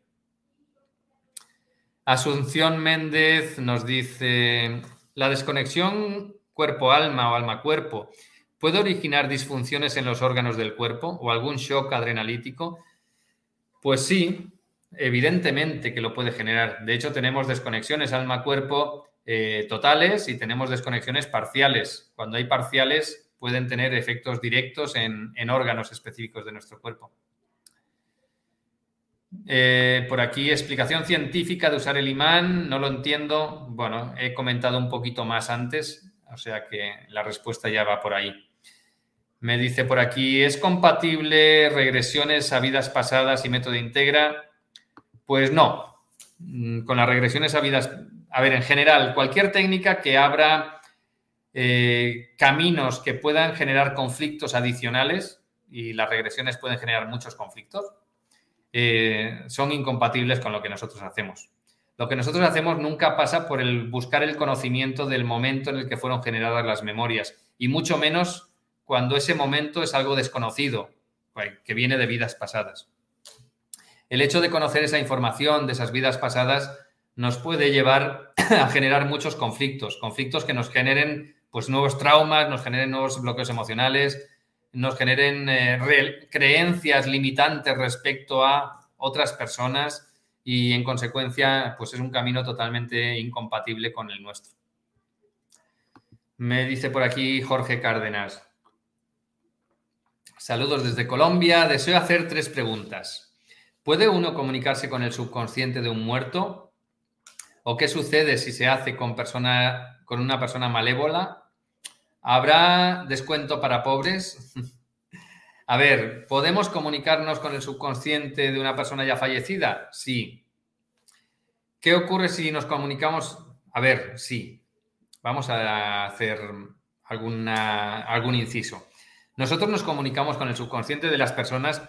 Asunción Méndez nos dice, la desconexión cuerpo-alma o alma-cuerpo puede originar disfunciones en los órganos del cuerpo o algún shock adrenalítico. Pues sí, evidentemente que lo puede generar. De hecho, tenemos desconexiones alma-cuerpo eh, totales y tenemos desconexiones parciales. Cuando hay parciales, pueden tener efectos directos en, órganos específicos de nuestro cuerpo. Eh, por aquí, explicación científica de usar el imán, no lo entiendo. Bueno, he comentado un poquito más antes, o sea que la respuesta ya va por ahí. Me dice por aquí, ¿es compatible regresiones a vidas pasadas y método integra? Pues no. Mm, con las regresiones a vidas, a ver, en general, cualquier técnica que abra eh, caminos que puedan generar conflictos adicionales, y las regresiones pueden generar muchos conflictos, eh, son incompatibles con lo que nosotros hacemos. Lo que nosotros hacemos nunca pasa por el buscar el conocimiento del momento en el que fueron generadas las memorias, y mucho menos cuando ese momento es algo desconocido, pues, que viene de vidas pasadas. El hecho de conocer esa información de esas vidas pasadas nos puede llevar a generar muchos conflictos, conflictos que nos generen pues nuevos traumas, nos generen nuevos bloqueos emocionales, nos generen eh, creencias limitantes respecto a otras personas y en consecuencia pues es un camino totalmente incompatible con el nuestro. Me dice por aquí Jorge Cárdenas. Saludos desde Colombia. Deseo hacer tres preguntas. ¿Puede uno comunicarse con el subconsciente de un muerto? ¿O qué sucede si se hace con persona con una persona malévola? ¿Habrá descuento para pobres? A ver, ¿podemos comunicarnos con el subconsciente de una persona ya fallecida? Sí. ¿Qué ocurre si nos comunicamos? A ver, sí. Vamos a hacer alguna, algún inciso. Nosotros nos comunicamos con el subconsciente de las personas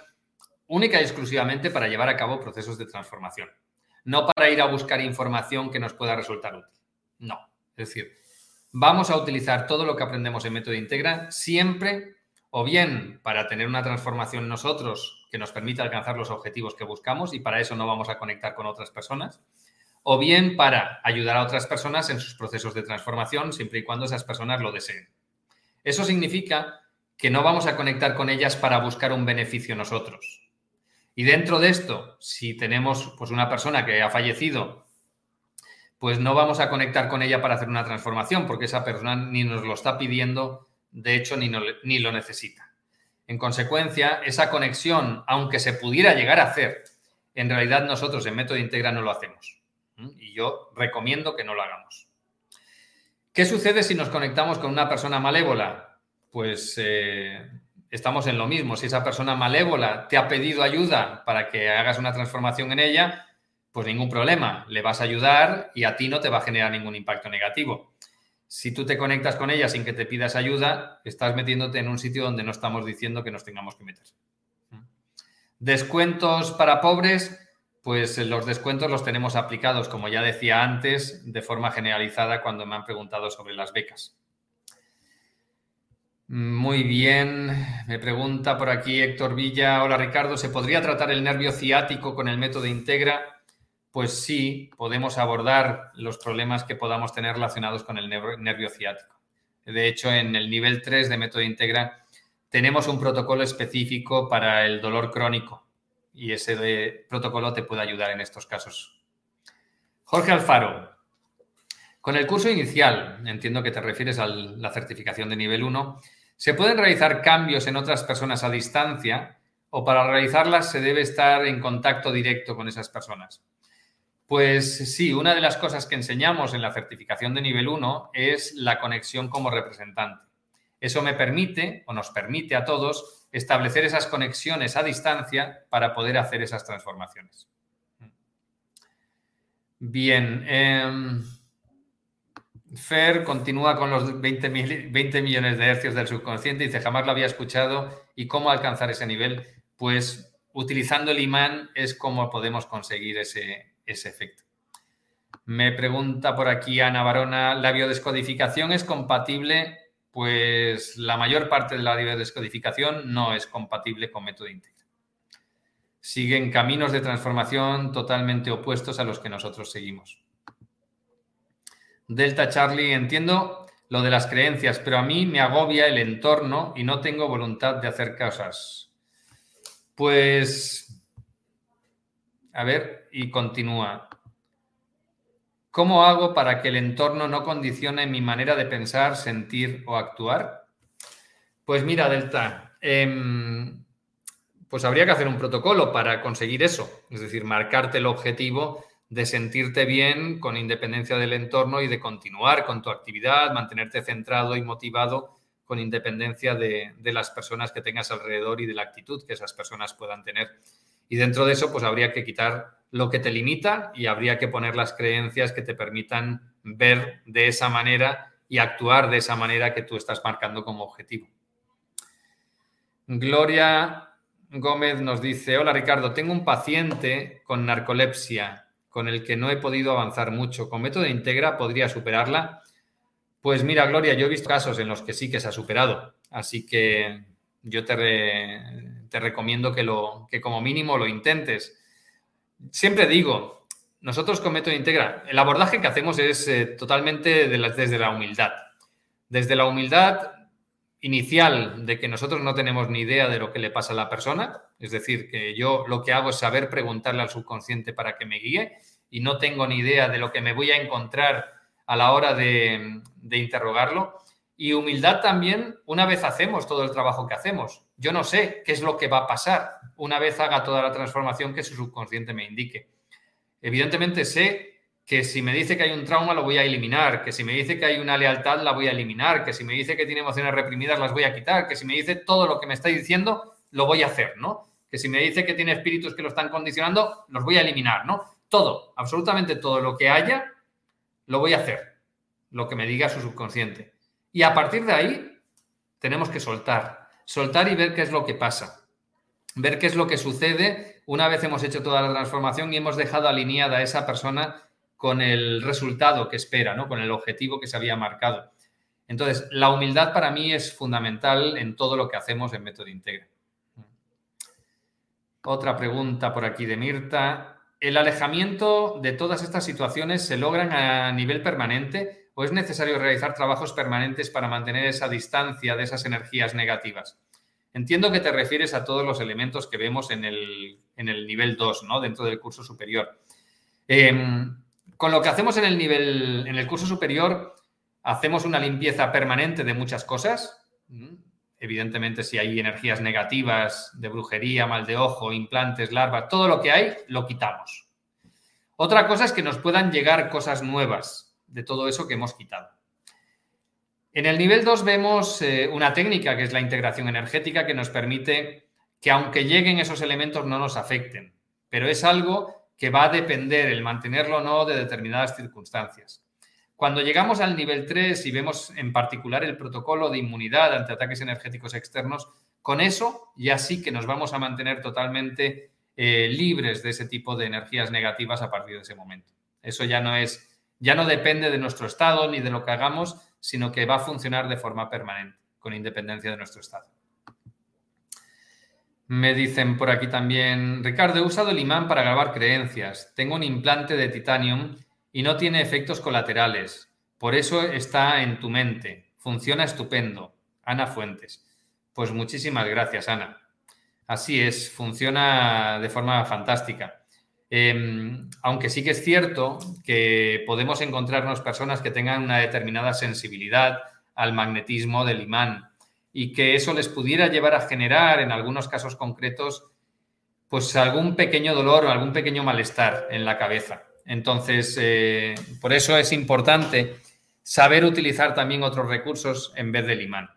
única y exclusivamente para llevar a cabo procesos de transformación, no para ir a buscar información que nos pueda resultar útil. No. Es decir, vamos a utilizar todo lo que aprendemos en Método Integra siempre o bien para tener una transformación nosotros que nos permita alcanzar los objetivos que buscamos y para eso no vamos a conectar con otras personas, o bien para ayudar a otras personas en sus procesos de transformación siempre y cuando esas personas lo deseen. Eso significa que no vamos a conectar con ellas para buscar un beneficio nosotros. Y dentro de esto, si tenemos pues, una persona que ha fallecido pues no vamos a conectar con ella para hacer una transformación, porque esa persona ni nos lo está pidiendo, de hecho, ni, ni lo necesita. En consecuencia, esa conexión, aunque se pudiera llegar a hacer, en realidad nosotros en Método Integra no lo hacemos. Y yo recomiendo que no lo hagamos. ¿Qué sucede si nos conectamos con una persona malévola? Pues eh, estamos en lo mismo. Si esa persona malévola te ha pedido ayuda para que hagas una transformación en ella, pues ningún problema, le vas a ayudar y a ti no te va a generar ningún impacto negativo. Si tú te conectas con ella sin que te pidas ayuda, estás metiéndote en un sitio donde no estamos diciendo que nos tengamos que meter. Descuentos para pobres, pues los descuentos los tenemos aplicados, como ya decía antes, de forma generalizada cuando me han preguntado sobre las becas. Muy bien, me pregunta por aquí Héctor Villa. Hola Ricardo, ¿se podría tratar el nervio ciático con el método Integra? Pues sí podemos abordar los problemas que podamos tener relacionados con el nervio ciático. De hecho, en el nivel 3 de método Integra tenemos un protocolo específico para el dolor crónico y ese protocolo te puede ayudar en estos casos. Jorge Alfaro, con el curso inicial, entiendo que te refieres a la certificación de nivel 1, ¿se pueden realizar cambios en otras personas a distancia o para realizarlas se debe estar en contacto directo con esas personas? Pues sí, una de las cosas que enseñamos en la certificación de nivel 1 es la conexión como representante. Eso me permite o nos permite a todos establecer esas conexiones a distancia para poder hacer esas transformaciones. Bien, em, Fer continúa con los 20, 20 millones de hercios del subconsciente dice, jamás lo había escuchado y cómo alcanzar ese nivel. Pues utilizando el imán es como podemos conseguir ese, ese efecto. Me pregunta por aquí Ana Barona, ¿la biodescodificación es compatible? Pues la mayor parte de la biodescodificación no es compatible con método íntegro. Siguen caminos de transformación totalmente opuestos a los que nosotros seguimos. Delta Charlie, entiendo lo de las creencias, pero a mí me agobia el entorno y no tengo voluntad de hacer cosas. Pues a ver, y continúa. ¿Cómo hago para que el entorno no condicione mi manera de pensar, sentir o actuar? Pues mira, Delta, em, pues habría que hacer un protocolo para conseguir eso, es decir, marcarte el objetivo de sentirte bien con independencia del entorno y de continuar con tu actividad, mantenerte centrado y motivado con independencia de, de las personas que tengas alrededor y de la actitud que esas personas puedan tener. Y dentro de eso, pues habría que quitar lo que te limita y habría que poner las creencias que te permitan ver de esa manera y actuar de esa manera que tú estás marcando como objetivo. Gloria Gómez nos dice, hola Ricardo, tengo un paciente con narcolepsia con el que no he podido avanzar mucho. ¿Con método Integra podría superarla? Pues mira, Gloria, yo he visto casos en los que sí que se ha superado, así que yo te, te recomiendo que, lo, que como mínimo lo intentes. Siempre digo, nosotros con Método Integra, el abordaje que hacemos es eh, totalmente desde la humildad. Desde la humildad inicial de que nosotros no tenemos ni idea de lo que le pasa a la persona, es decir, que yo lo que hago es saber preguntarle al subconsciente para que me guíe y no tengo ni idea de lo que me voy a encontrar a la hora de, de interrogarlo. Y humildad también una vez hacemos todo el trabajo que hacemos. Yo no sé qué es lo que va a pasar una vez haga toda la transformación que su subconsciente me indique. Evidentemente sé que si me dice que hay un trauma lo voy a eliminar, que si me dice que hay una lealtad la voy a eliminar, que si me dice que tiene emociones reprimidas las voy a quitar, que si me dice todo lo que me está diciendo lo voy a hacer, ¿no? Que si me dice que tiene espíritus que lo están condicionando, los voy a eliminar, ¿no? Todo, absolutamente todo lo que haya, lo voy a hacer, lo que me diga su subconsciente. Y a partir de ahí tenemos que soltar, soltar y ver qué es lo que pasa, ver qué es lo que sucede una vez hemos hecho toda la transformación y hemos dejado alineada a esa persona con el resultado que espera, ¿no? con el objetivo que se había marcado. Entonces, la humildad para mí es fundamental en todo lo que hacemos en Método Integra. Otra pregunta por aquí de Mirta. ¿El alejamiento de todas estas situaciones se logran a nivel permanente o es necesario realizar trabajos permanentes para mantener esa distancia de esas energías negativas? Entiendo que te refieres a todos los elementos que vemos en el, nivel 2, ¿no? Dentro del curso superior. Em, con lo que hacemos en el nivel, en el curso superior, hacemos una limpieza permanente de muchas cosas. Evidentemente, si hay energías negativas de brujería, mal de ojo, implantes, larvas, todo lo que hay, lo quitamos. Otra cosa es que nos puedan llegar cosas nuevas de todo eso que hemos quitado. En el nivel 2 vemos eh, una técnica que es la integración energética que nos permite que aunque lleguen esos elementos no nos afecten, pero es algo que va a depender el mantenerlo o no de determinadas circunstancias. Cuando llegamos al nivel 3 y vemos en particular el protocolo de inmunidad ante ataques energéticos externos, con eso ya sí que nos vamos a mantener totalmente eh, libres de ese tipo de energías negativas a partir de ese momento. Eso ya no es ya no depende de nuestro estado ni de lo que hagamos, sino que va a funcionar de forma permanente, con independencia de nuestro estado. Me dicen por aquí también, Ricardo, he usado el imán para grabar creencias. Tengo un implante de titanium y no tiene efectos colaterales. Por eso está en tu mente. Funciona estupendo. Ana Fuentes. Pues muchísimas gracias, Ana. Así es, funciona de forma fantástica. Em, aunque sí que es cierto que podemos encontrarnos personas que tengan una determinada sensibilidad al magnetismo del imán y que eso les pudiera llevar a generar en algunos casos concretos pues algún pequeño dolor o algún pequeño malestar en la cabeza. Entonces, eh, por eso es importante saber utilizar también otros recursos en vez del imán.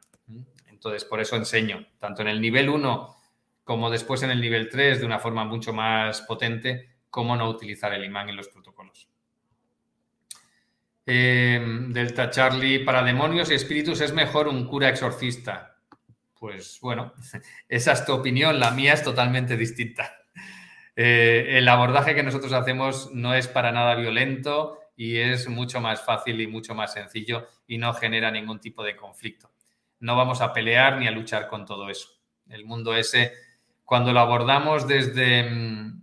Entonces, por eso enseño, tanto en el nivel 1 como después en el nivel 3, de una forma mucho más potente, cómo no utilizar el imán en los protocolos. Eh, Delta Charlie, para demonios y espíritus es mejor un cura exorcista. Pues bueno, esa es tu opinión, la mía es totalmente distinta. Eh, el abordaje que nosotros hacemos no es para nada violento y es mucho más fácil y mucho más sencillo y no genera ningún tipo de conflicto. No vamos a pelear ni a luchar con todo eso. El mundo ese, cuando lo abordamos desde mm,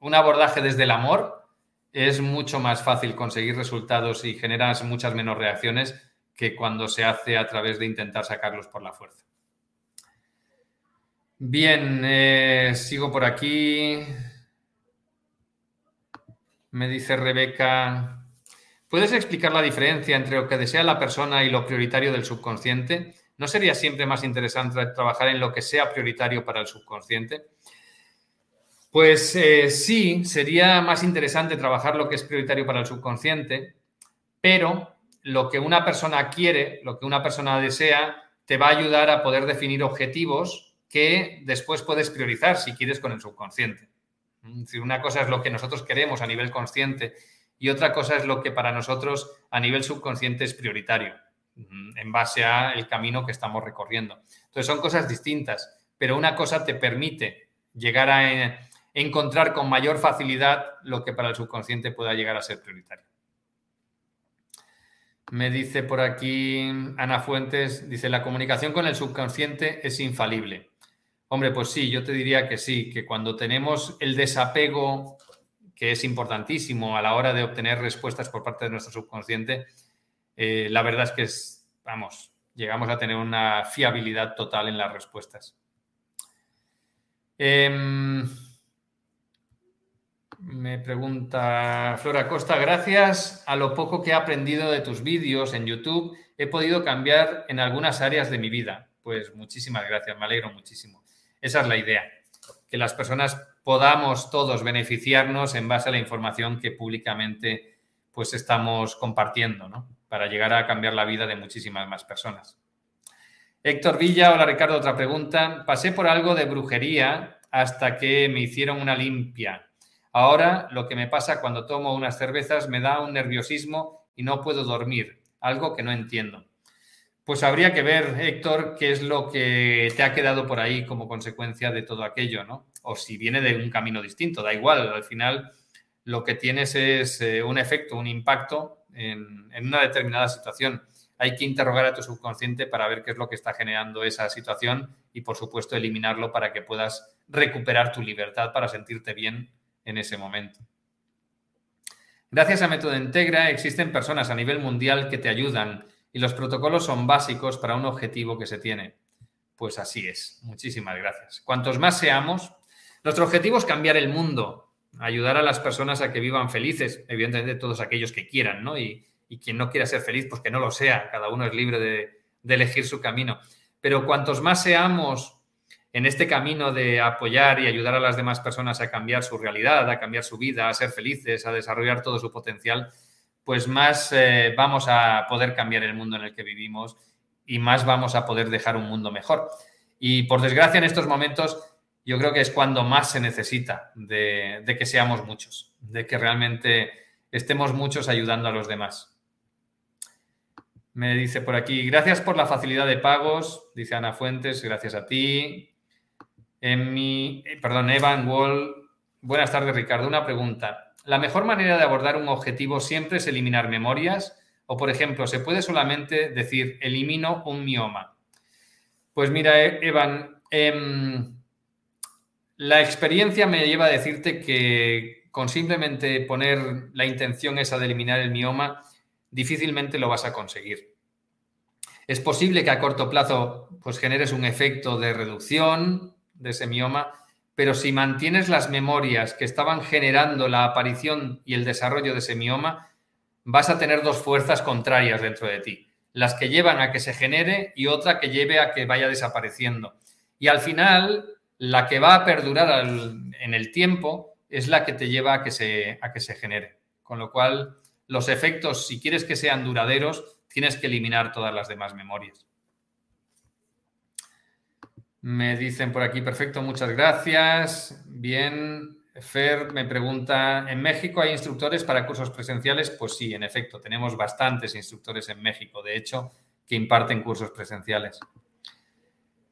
un abordaje desde el amor, es mucho más fácil conseguir resultados y generas muchas menos reacciones que cuando se hace a través de intentar sacarlos por la fuerza. Bien, eh, sigo por aquí. Me dice Rebeca, ¿puedes explicar la diferencia entre lo que desea la persona y lo prioritario del subconsciente? ¿No sería siempre más interesante trabajar en lo que sea prioritario para el subconsciente? Pues eh, sí, sería más interesante trabajar lo que es prioritario para el subconsciente, pero lo que una persona quiere, lo que una persona desea, te va a ayudar a poder definir objetivos que después puedes priorizar si quieres con el subconsciente. una cosa es lo que nosotros queremos a nivel consciente y otra cosa es lo que para nosotros a nivel subconsciente es prioritario en base al camino que estamos recorriendo. Entonces son cosas distintas, pero una cosa te permite llegar a encontrar con mayor facilidad lo que para el subconsciente pueda llegar a ser prioritario. Me dice por aquí Ana Fuentes, dice, la comunicación con el subconsciente es infalible. Hombre, pues sí, yo te diría que sí, que cuando tenemos el desapego, que es importantísimo a la hora de obtener respuestas por parte de nuestro subconsciente, eh, la verdad es que es, vamos, llegamos a tener una fiabilidad total en las respuestas. Em, me pregunta Flora Costa, gracias a lo poco que he aprendido de tus vídeos en YouTube, he podido cambiar en algunas áreas de mi vida. Pues muchísimas gracias, me alegro muchísimo. Esa es la idea, que las personas podamos todos beneficiarnos en base a la información que públicamente pues estamos compartiendo, ¿no? Para llegar a cambiar la vida de muchísimas más personas. Héctor Villa, hola Ricardo, otra pregunta. Pasé por algo de brujería hasta que me hicieron una limpia Ahora lo que me pasa cuando tomo unas cervezas me da un nerviosismo y no puedo dormir, algo que no entiendo. Pues habría que ver, Héctor, qué es lo que te ha quedado por ahí como consecuencia de todo aquello, ¿no? O si viene de un camino distinto, da igual, al final lo que tienes es eh, un efecto, un impacto en, en una determinada situación. Hay que interrogar a tu subconsciente para ver qué es lo que está generando esa situación y, por supuesto, eliminarlo para que puedas recuperar tu libertad para sentirte bien en ese momento. Gracias a Método Integra existen personas a nivel mundial que te ayudan y los protocolos son básicos para un objetivo que se tiene. Pues así es. Muchísimas gracias. Cuantos más seamos, nuestro objetivo es cambiar el mundo, ayudar a las personas a que vivan felices, evidentemente todos aquellos que quieran, ¿no? Y, quien no quiera ser feliz, pues que no lo sea, cada uno es libre de, de elegir su camino. Pero cuantos más seamos en este camino de apoyar y ayudar a las demás personas a cambiar su realidad, a cambiar su vida, a ser felices, a desarrollar todo su potencial, pues más eh, vamos a poder cambiar el mundo en el que vivimos y más vamos a poder dejar un mundo mejor. Y por desgracia en estos momentos yo creo que es cuando más se necesita de, de que seamos muchos, de que realmente estemos muchos ayudando a los demás. Me dice por aquí, gracias por la facilidad de pagos, dice Ana Fuentes, gracias a ti. En mi, eh, perdón, Evan Wall. Buenas tardes, Ricardo. Una pregunta. ¿La mejor manera de abordar un objetivo siempre es eliminar memorias? O, por ejemplo, ¿se puede solamente decir elimino un mioma? Pues mira, e-, Evan, em, la experiencia me lleva a decirte que con simplemente poner la intención esa de eliminar el mioma, difícilmente lo vas a conseguir. Es posible que a corto plazo pues generes un efecto de reducción de ese mioma, pero si mantienes las memorias que estaban generando la aparición y el desarrollo de ese mioma, vas a tener dos fuerzas contrarias dentro de ti, las que llevan a que se genere y otra que lleve a que vaya desapareciendo. Y al final, la que va a perdurar en el tiempo es la que te lleva a que, se, a que se genere. Con lo cual, los efectos, si quieres que sean duraderos, tienes que eliminar todas las demás memorias. Me dicen por aquí, perfecto, muchas gracias. Bien, Fer me pregunta, ¿en México hay instructores para cursos presenciales? Pues sí, en efecto, tenemos bastantes instructores en México, de hecho, que imparten cursos presenciales.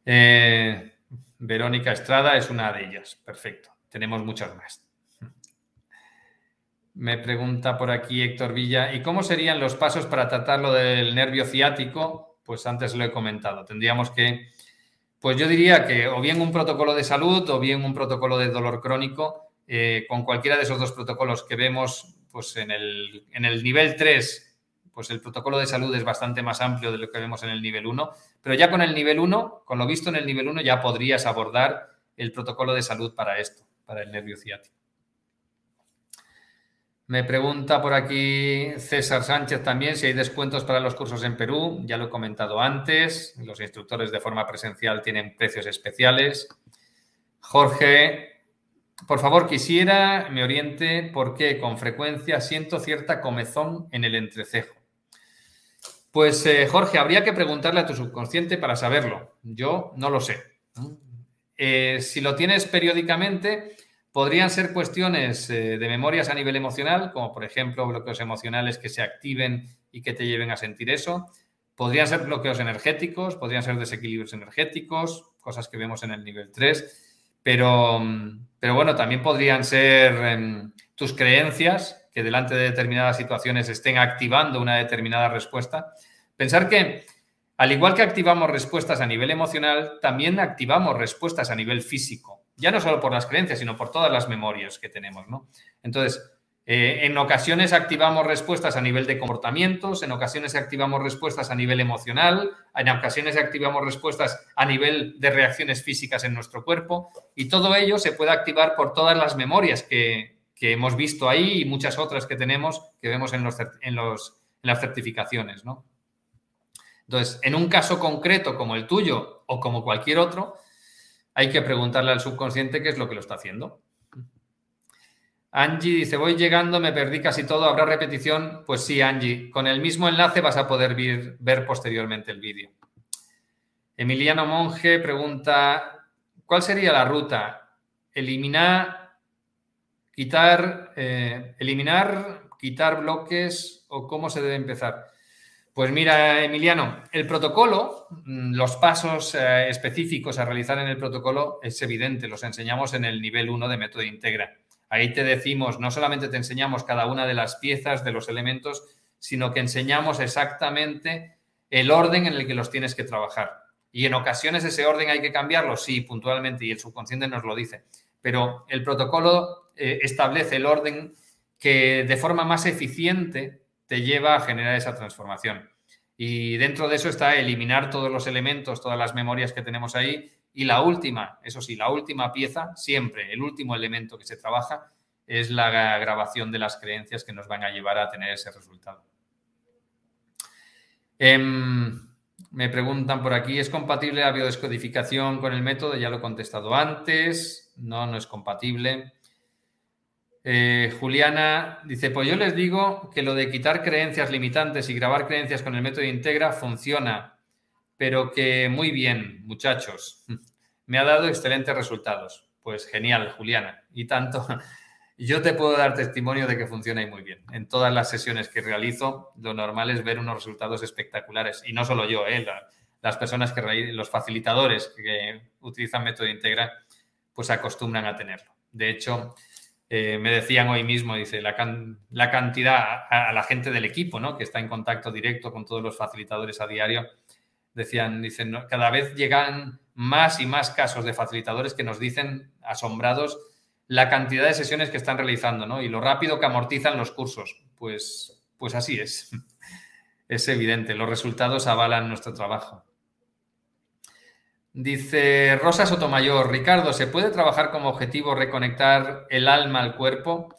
Eh, Verónica Estrada es una de ellas, perfecto. Tenemos muchas más. Me pregunta por aquí Héctor Villa, ¿y cómo serían los pasos para tratar lo del nervio ciático? Pues antes lo he comentado. Tendríamos que, pues yo diría que o bien un protocolo de salud o bien un protocolo de dolor crónico. Eh, con cualquiera de esos dos protocolos que vemos, pues en el, en el nivel 3, pues el protocolo de salud es bastante más amplio de lo que vemos en el nivel 1, pero ya con el nivel 1, con lo visto en el nivel 1, ya podrías abordar el protocolo de salud para esto, para el nervio ciático. Me pregunta por aquí César Sánchez también si hay descuentos para los cursos en Perú. Ya lo he comentado antes. Los instructores de forma presencial tienen precios especiales. Jorge, por favor, quisiera me oriente porque con frecuencia siento cierta comezón en el entrecejo. Pues eh, Jorge, habría que preguntarle a tu subconsciente para saberlo. Yo no lo sé. Eh, si lo tienes periódicamente, Podrían ser cuestiones eh, de memorias a nivel emocional, como por ejemplo bloqueos emocionales que se activen y que te lleven a sentir eso. Podrían ser bloqueos energéticos, podrían ser desequilibrios energéticos, cosas que vemos en el nivel 3. Pero, pero bueno, también podrían ser em, tus creencias que delante de determinadas situaciones estén activando una determinada respuesta. Pensar que al igual que activamos respuestas a nivel emocional, también activamos respuestas a nivel físico ya no solo por las creencias, sino por todas las memorias que tenemos, ¿no? Entonces, eh, en ocasiones activamos respuestas a nivel de comportamientos, en ocasiones activamos respuestas a nivel emocional, en ocasiones activamos respuestas a nivel de reacciones físicas en nuestro cuerpo y todo ello se puede activar por todas las memorias que, hemos visto ahí y muchas otras que tenemos que vemos en, los, en, los, las certificaciones, ¿no? Entonces, en un caso concreto como el tuyo o como cualquier otro, hay que preguntarle al subconsciente qué es lo que lo está haciendo. Angie dice, voy llegando, me perdí casi todo, ¿habrá repetición? Pues sí, Angie, con el mismo enlace vas a poder ver, posteriormente el vídeo. Emiliano Monge pregunta, ¿cuál sería la ruta? Eliminar, quitar, eh, eliminar, quitar bloques o cómo se debe empezar. Pues mira, Emiliano, el protocolo, mm, los pasos eh, específicos a realizar en el protocolo es evidente, los enseñamos en el nivel 1 de método integra. Ahí te decimos, no solamente te enseñamos cada una de las piezas, de los elementos, sino que enseñamos exactamente el orden en el que los tienes que trabajar. Y en ocasiones ese orden hay que cambiarlo, sí, puntualmente, y el subconsciente nos lo dice. Pero el protocolo eh, establece el orden que de forma más eficiente te lleva a generar esa transformación. Y dentro de eso está eliminar todos los elementos, todas las memorias que tenemos ahí. Y la última, eso sí, la última pieza, siempre, el último elemento que se trabaja es la grabación de las creencias que nos van a llevar a tener ese resultado. Em, me preguntan por aquí, ¿es compatible la biodescodificación con el método? Ya lo he contestado antes. No, no es compatible. Eh, Juliana dice, pues yo les digo que lo de quitar creencias limitantes y grabar creencias con el método Integra funciona, pero que muy bien, muchachos. Me ha dado excelentes resultados. Pues genial, Juliana. Y tanto, yo te puedo dar testimonio de que funciona y muy bien. En todas las sesiones que realizo, lo normal es ver unos resultados espectaculares. Y no solo yo, eh, las personas que, los facilitadores que utilizan método Integra, pues acostumbran a tenerlo. De hecho, eh, me decían hoy mismo, dice, la, la cantidad a, la gente del equipo, ¿no? Que está en contacto directo con todos los facilitadores a diario, Decían, dicen, cada vez llegan más y más casos de facilitadores que nos dicen, asombrados, la cantidad de sesiones que están realizando, ¿no? Y lo rápido que amortizan los cursos. Pues, pues así es. Es evidente, los resultados avalan nuestro trabajo. Dice Rosa Sotomayor, Ricardo, ¿se puede trabajar como objetivo reconectar el alma al cuerpo?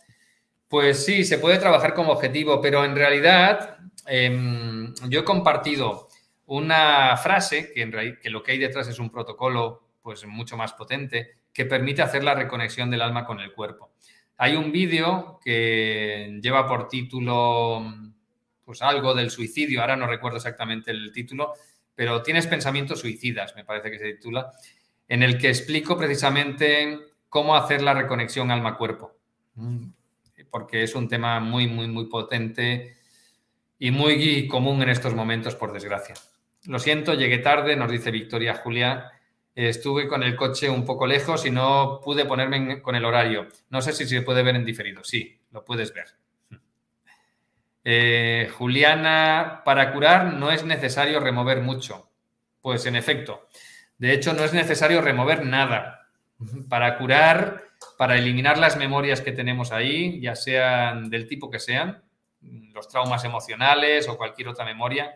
Pues sí, se puede trabajar como objetivo, pero en realidad em, yo he compartido una frase que, en que lo que hay detrás es un protocolo pues mucho más potente que permite hacer la reconexión del alma con el cuerpo. Hay un vídeo que lleva por título pues algo del suicidio, ahora no recuerdo exactamente el título, pero tienes pensamientos suicidas, me parece que se titula, en el que explico precisamente cómo hacer la reconexión alma-cuerpo, porque es un tema muy, muy, muy potente y muy común en estos momentos, por desgracia. Lo siento, llegué tarde, nos dice Victoria Julia. Estuve con el coche un poco lejos y no pude ponerme con el horario. No sé si se puede ver en diferido. Sí, lo puedes ver. Eh, Juliana, para curar no es necesario remover mucho. Pues en efecto. De hecho, no es necesario remover nada. Para curar, para eliminar las memorias que tenemos ahí, ya sean del tipo que sean, los traumas emocionales o cualquier otra memoria,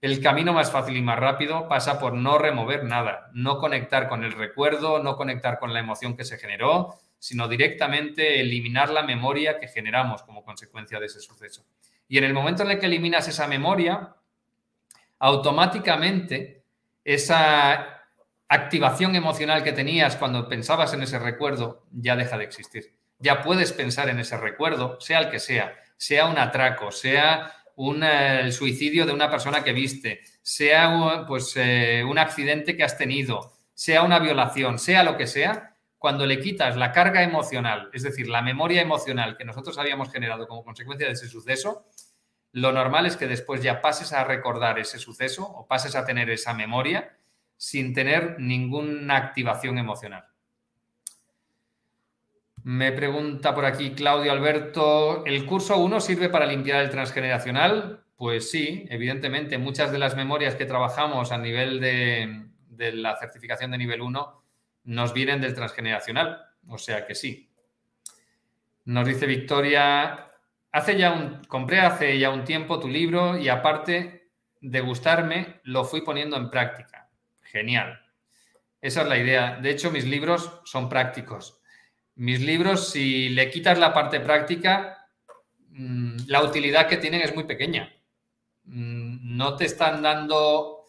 el camino más fácil y más rápido pasa por no remover nada, no conectar con el recuerdo, no conectar con la emoción que se generó, sino directamente eliminar la memoria que generamos como consecuencia de ese suceso. Y en el momento en el que eliminas esa memoria, automáticamente esa activación emocional que tenías cuando pensabas en ese recuerdo ya deja de existir. Ya puedes pensar en ese recuerdo, sea el que sea, sea un atraco, sea el suicidio de una persona que viste, sea un, pues, eh, un accidente que has tenido, sea una violación, sea lo que sea, cuando le quitas la carga emocional, es decir, la memoria emocional que nosotros habíamos generado como consecuencia de ese suceso, lo normal es que después ya pases a recordar ese suceso o pases a tener esa memoria sin tener ninguna activación emocional. Me pregunta por aquí Claudio Alberto, ¿el curso 1 sirve para limpiar el transgeneracional? Pues sí, evidentemente, muchas de las memorias que trabajamos a nivel de, la certificación de nivel 1 nos vienen del transgeneracional, o sea que sí. Nos dice Victoria, hace ya un, compré hace ya un tiempo tu libro y aparte de gustarme, lo fui poniendo en práctica. Genial. Esa es la idea. De hecho, mis libros son prácticos mis libros, si le quitas la parte práctica, mm, la utilidad que tienen es muy pequeña. Mm, no te están dando,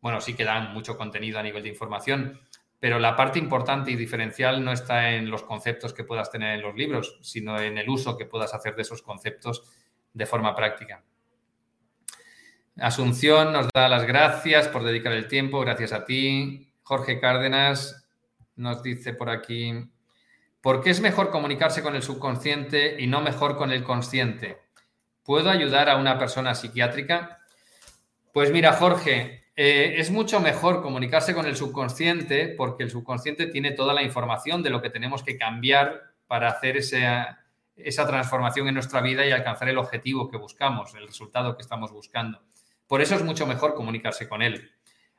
bueno, sí que dan mucho contenido a nivel de información, pero la parte importante y diferencial no está en los conceptos que puedas tener en los libros, sino en el uso que puedas hacer de esos conceptos de forma práctica. Asunción nos da las gracias por dedicar el tiempo, gracias a ti. Jorge Cárdenas nos dice por aquí, ¿Por qué es mejor comunicarse con el subconsciente y no mejor con el consciente? ¿Puedo ayudar a una persona psiquiátrica? Pues mira, Jorge, eh, es mucho mejor comunicarse con el subconsciente porque el subconsciente tiene toda la información de lo que tenemos que cambiar para hacer esa, esa transformación en nuestra vida y alcanzar el objetivo que buscamos, el resultado que estamos buscando. Por eso es mucho mejor comunicarse con él.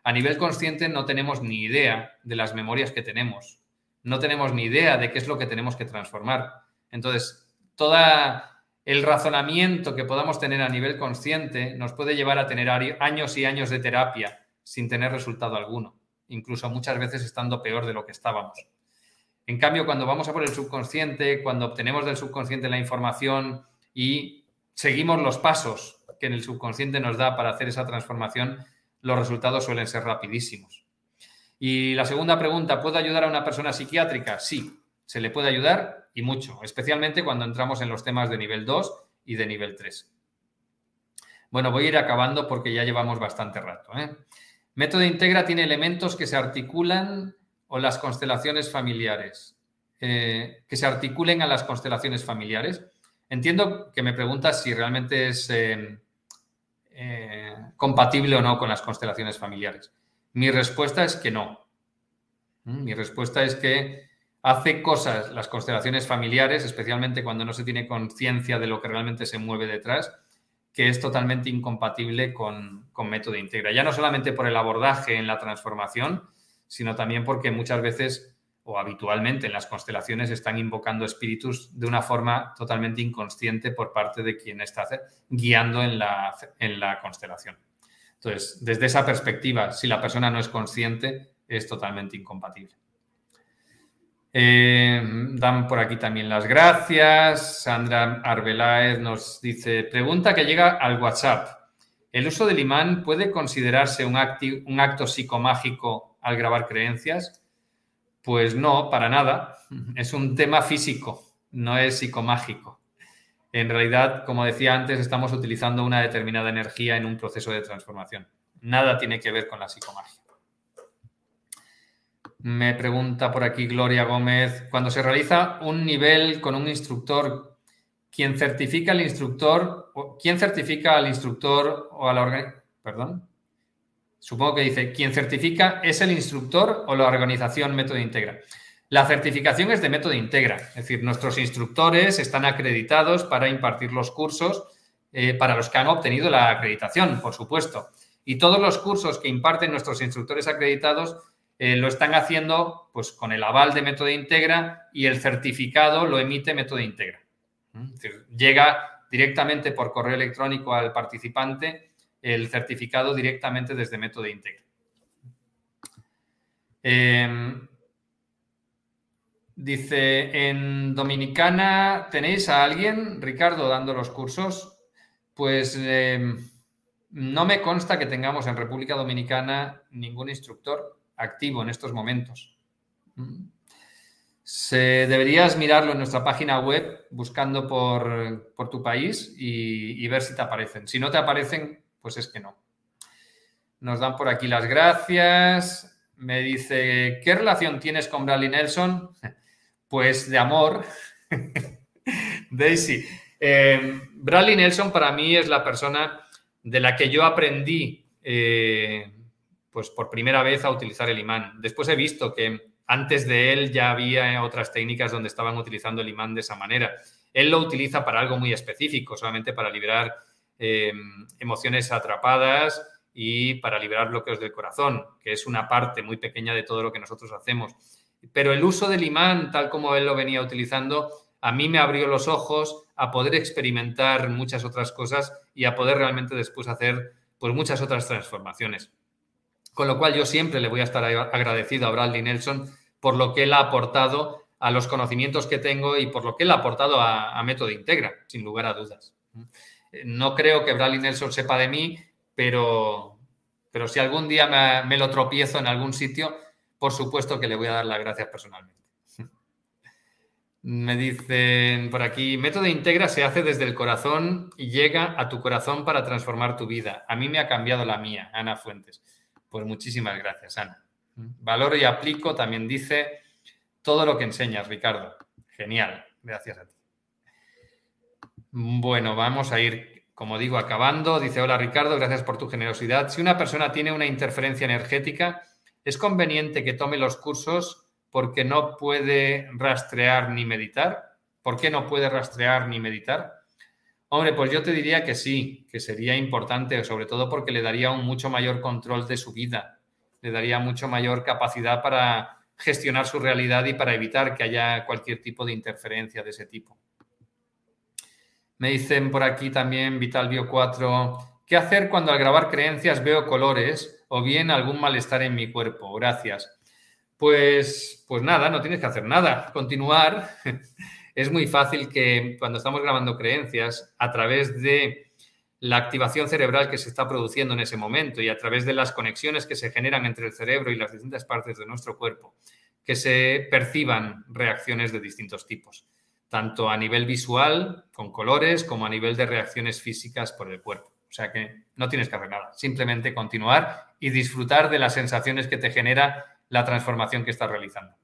A nivel consciente no tenemos ni idea de las memorias que tenemos no tenemos ni idea de qué es lo que tenemos que transformar. Entonces, todo el razonamiento que podamos tener a nivel consciente nos puede llevar a tener años y años de terapia sin tener resultado alguno, incluso muchas veces estando peor de lo que estábamos. En cambio, cuando vamos a por el subconsciente, cuando obtenemos del subconsciente la información y seguimos los pasos que en el subconsciente nos da para hacer esa transformación, los resultados suelen ser rapidísimos. Y la segunda pregunta, ¿puedo ayudar a una persona psiquiátrica? Sí, se le puede ayudar y mucho, especialmente cuando entramos en los temas de nivel 2 y de nivel 3. Bueno, voy a ir acabando porque ya llevamos bastante rato. ¿eh? Método Integra tiene elementos que se articulan o las constelaciones familiares, eh, que se articulen a las constelaciones familiares. Entiendo que me preguntas si realmente es eh, compatible o no con las constelaciones familiares. Mi respuesta es que no. Mm, mi respuesta es que hace cosas las constelaciones familiares, especialmente cuando no se tiene conciencia de lo que realmente se mueve detrás, que es totalmente incompatible con, con método integra. Ya no solamente por el abordaje en la transformación, sino también porque muchas veces o habitualmente en las constelaciones están invocando espíritus de una forma totalmente inconsciente por parte de quien está guiando en la, en la constelación. Entonces, desde esa perspectiva, si la persona no es consciente, es totalmente incompatible. Eh, dan por aquí también las gracias. Sandra Arbeláez nos dice, pregunta que llega al WhatsApp. ¿El uso del imán puede considerarse un, un acto psicomágico al grabar creencias? Pues no, para nada. Es un tema físico, no es psicomágico. En realidad, como decía antes, estamos utilizando una determinada energía en un proceso de transformación. Nada tiene que ver con la psicomagia. Me pregunta por aquí Gloria Gómez, cuando se realiza un nivel con un instructor, ¿quién certifica al instructor? ¿Quién certifica al instructor o a la organización? Perdón. Supongo que dice, ¿quién certifica es el instructor o la organización Método Integra? La certificación es de Método Integra, es decir, nuestros instructores están acreditados para impartir los cursos eh, para los que han obtenido la acreditación, por supuesto. Y todos los cursos que imparten nuestros instructores acreditados eh, lo están haciendo pues, con el aval de Método Integra y el certificado lo emite Método Integra. Decir, llega directamente por correo electrónico al participante el certificado directamente desde Método Integra. Em, dice, en Dominicana, ¿tenéis a alguien, Ricardo, dando los cursos? Pues em, no me consta que tengamos en República Dominicana ningún instructor activo en estos momentos. Se, deberías mirarlo en nuestra página web buscando por, tu país y, ver si te aparecen. Si no te aparecen, pues es que no. Nos dan por aquí las gracias. Me dice, ¿qué relación tienes con Bradley Nelson? Pues de amor. Daisy. Eh, Bradley Nelson para mí es la persona de la que yo aprendí eh, pues por primera vez a utilizar el imán. Después he visto que antes de él ya había otras técnicas donde estaban utilizando el imán de esa manera. Él lo utiliza para algo muy específico, solamente para liberar em, emociones atrapadas y para liberar bloqueos del corazón, que es una parte muy pequeña de todo lo que nosotros hacemos. Pero el uso del imán, tal como él lo venía utilizando, a mí me abrió los ojos a poder experimentar muchas otras cosas y a poder realmente después hacer pues muchas otras transformaciones. Con lo cual yo siempre le voy a estar agradecido a Bradley Nelson por lo que él ha aportado a los conocimientos que tengo y por lo que él ha aportado a, Método Integra, sin lugar a dudas. No creo que Bradley Nelson sepa de mí, pero, pero si algún día me, me lo tropiezo en algún sitio, por supuesto que le voy a dar las gracias personalmente. Me dicen por aquí, método integra se hace desde el corazón y llega a tu corazón para transformar tu vida. A mí me ha cambiado la mía, Ana Fuentes. Pues muchísimas gracias, Ana. Valoro y aplico, también dice todo lo que enseñas, Ricardo. Genial, gracias a ti. Bueno, vamos a ir, como digo, acabando. Dice, hola Ricardo, gracias por tu generosidad. Si una persona tiene una interferencia energética, ¿es conveniente que tome los cursos porque no puede rastrear ni meditar? ¿Por qué no puede rastrear ni meditar? Hombre, pues yo te diría que sí, que sería importante, sobre todo porque le daría un mucho mayor control de su vida, le daría mucho mayor capacidad para gestionar su realidad y para evitar que haya cualquier tipo de interferencia de ese tipo. Me dicen por aquí también, Vitalbio 4, ¿qué hacer cuando al grabar creencias veo colores o bien algún malestar en mi cuerpo? Gracias. Pues, pues nada, no tienes que hacer nada, continuar. es muy fácil que cuando estamos grabando creencias, a través de la activación cerebral que se está produciendo en ese momento y a través de las conexiones que se generan entre el cerebro y las distintas partes de nuestro cuerpo, que se perciban reacciones de distintos tipos, tanto a nivel visual, con colores, como a nivel de reacciones físicas por el cuerpo. O sea que no tienes que hacer nada, simplemente continuar y disfrutar de las sensaciones que te genera la transformación que estás realizando.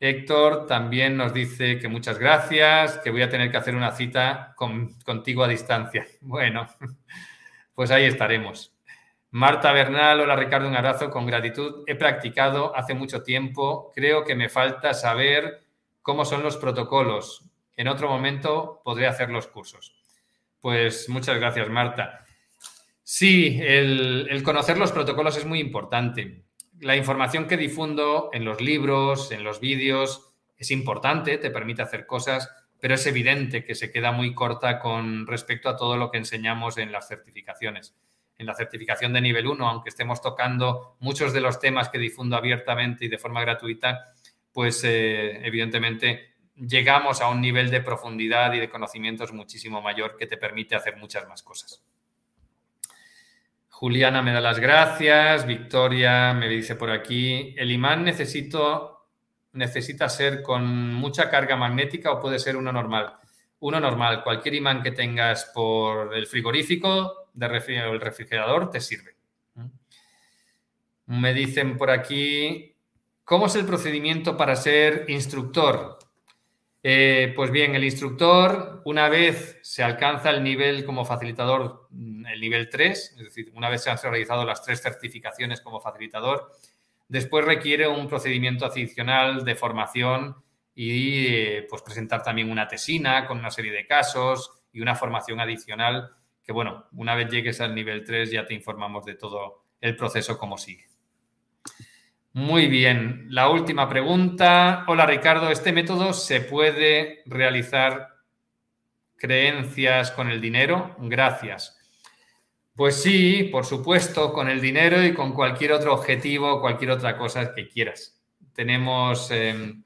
Héctor también nos dice que muchas gracias, que voy a tener que hacer una cita contigo a distancia. Bueno, pues ahí estaremos. Marta Bernal, hola Ricardo, un abrazo con gratitud. He practicado hace mucho tiempo, creo que me falta saber cómo son los protocolos. En otro momento podré hacer los cursos. Pues muchas gracias, Marta. Sí, el, conocer los protocolos es muy importante. La información que difundo en los libros, en los vídeos, es importante, te permite hacer cosas, pero es evidente que se queda muy corta con respecto a todo lo que enseñamos en las certificaciones. En la certificación de nivel 1, aunque estemos tocando muchos de los temas que difundo abiertamente y de forma gratuita, pues eh, evidentemente llegamos a un nivel de profundidad y de conocimientos muchísimo mayor que te permite hacer muchas más cosas. Juliana me da las gracias, Victoria me dice por aquí, el imán necesito, necesita ser con mucha carga magnética o puede ser uno normal. Uno normal, cualquier imán que tengas por el frigorífico de o el refrigerador te sirve. Me dicen por aquí, ¿cómo es el procedimiento para ser instructor? Eh, pues bien, el instructor, una vez se alcanza el nivel como facilitador, mm, el nivel 3, es decir, una vez se han realizado las tres certificaciones como facilitador, después requiere un procedimiento adicional de formación y eh, pues presentar también una tesina con una serie de casos y una formación adicional que, bueno, una vez llegues al nivel 3 ya te informamos de todo el proceso como sigue. Muy bien. La última pregunta. Hola Ricardo, ¿este método se puede realizar creencias con el dinero? Gracias. Pues sí, por supuesto, con el dinero y con cualquier otro objetivo, cualquier otra cosa que quieras. Tenemos, em,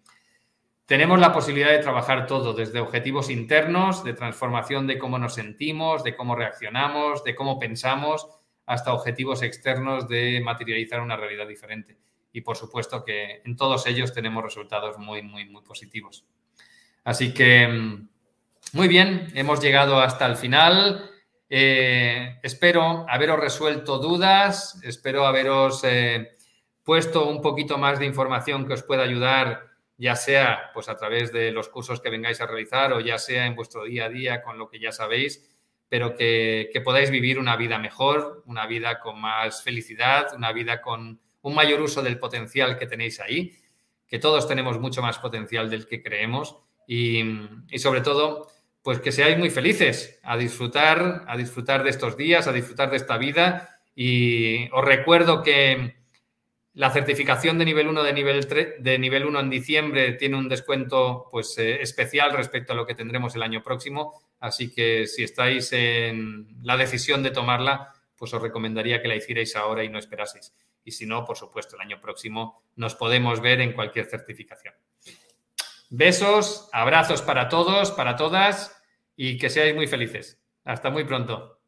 tenemos la posibilidad de trabajar todo, desde objetivos internos, de transformación de cómo nos sentimos, de cómo reaccionamos, de cómo pensamos, hasta objetivos externos de materializar una realidad diferente y por supuesto que en todos ellos tenemos resultados muy, muy, muy positivos. Así que, mm, muy bien, hemos llegado hasta el final. Eh, espero haberos resuelto dudas, espero haberos eh, puesto un poquito más de información que os pueda ayudar, ya sea pues a través de los cursos que vengáis a realizar o ya sea en vuestro día a día con lo que ya sabéis, pero que, que podáis vivir una vida mejor, una vida con más felicidad, una vida con un mayor uso del potencial que tenéis ahí, que todos tenemos mucho más potencial del que creemos y, sobre todo, pues que seáis muy felices a disfrutar, a disfrutar de estos días, a disfrutar de esta vida. Y os recuerdo que la certificación de nivel 1 de nivel 3, de nivel 1 en diciembre tiene un descuento pues eh, especial respecto a lo que tendremos el año próximo, así que si estáis en la decisión de tomarla, pues os recomendaría que la hicierais ahora y no esperaseis y si no, por supuesto, el año próximo nos podemos ver en cualquier certificación. Besos, abrazos para todos, para todas y que seáis muy felices. Hasta muy pronto.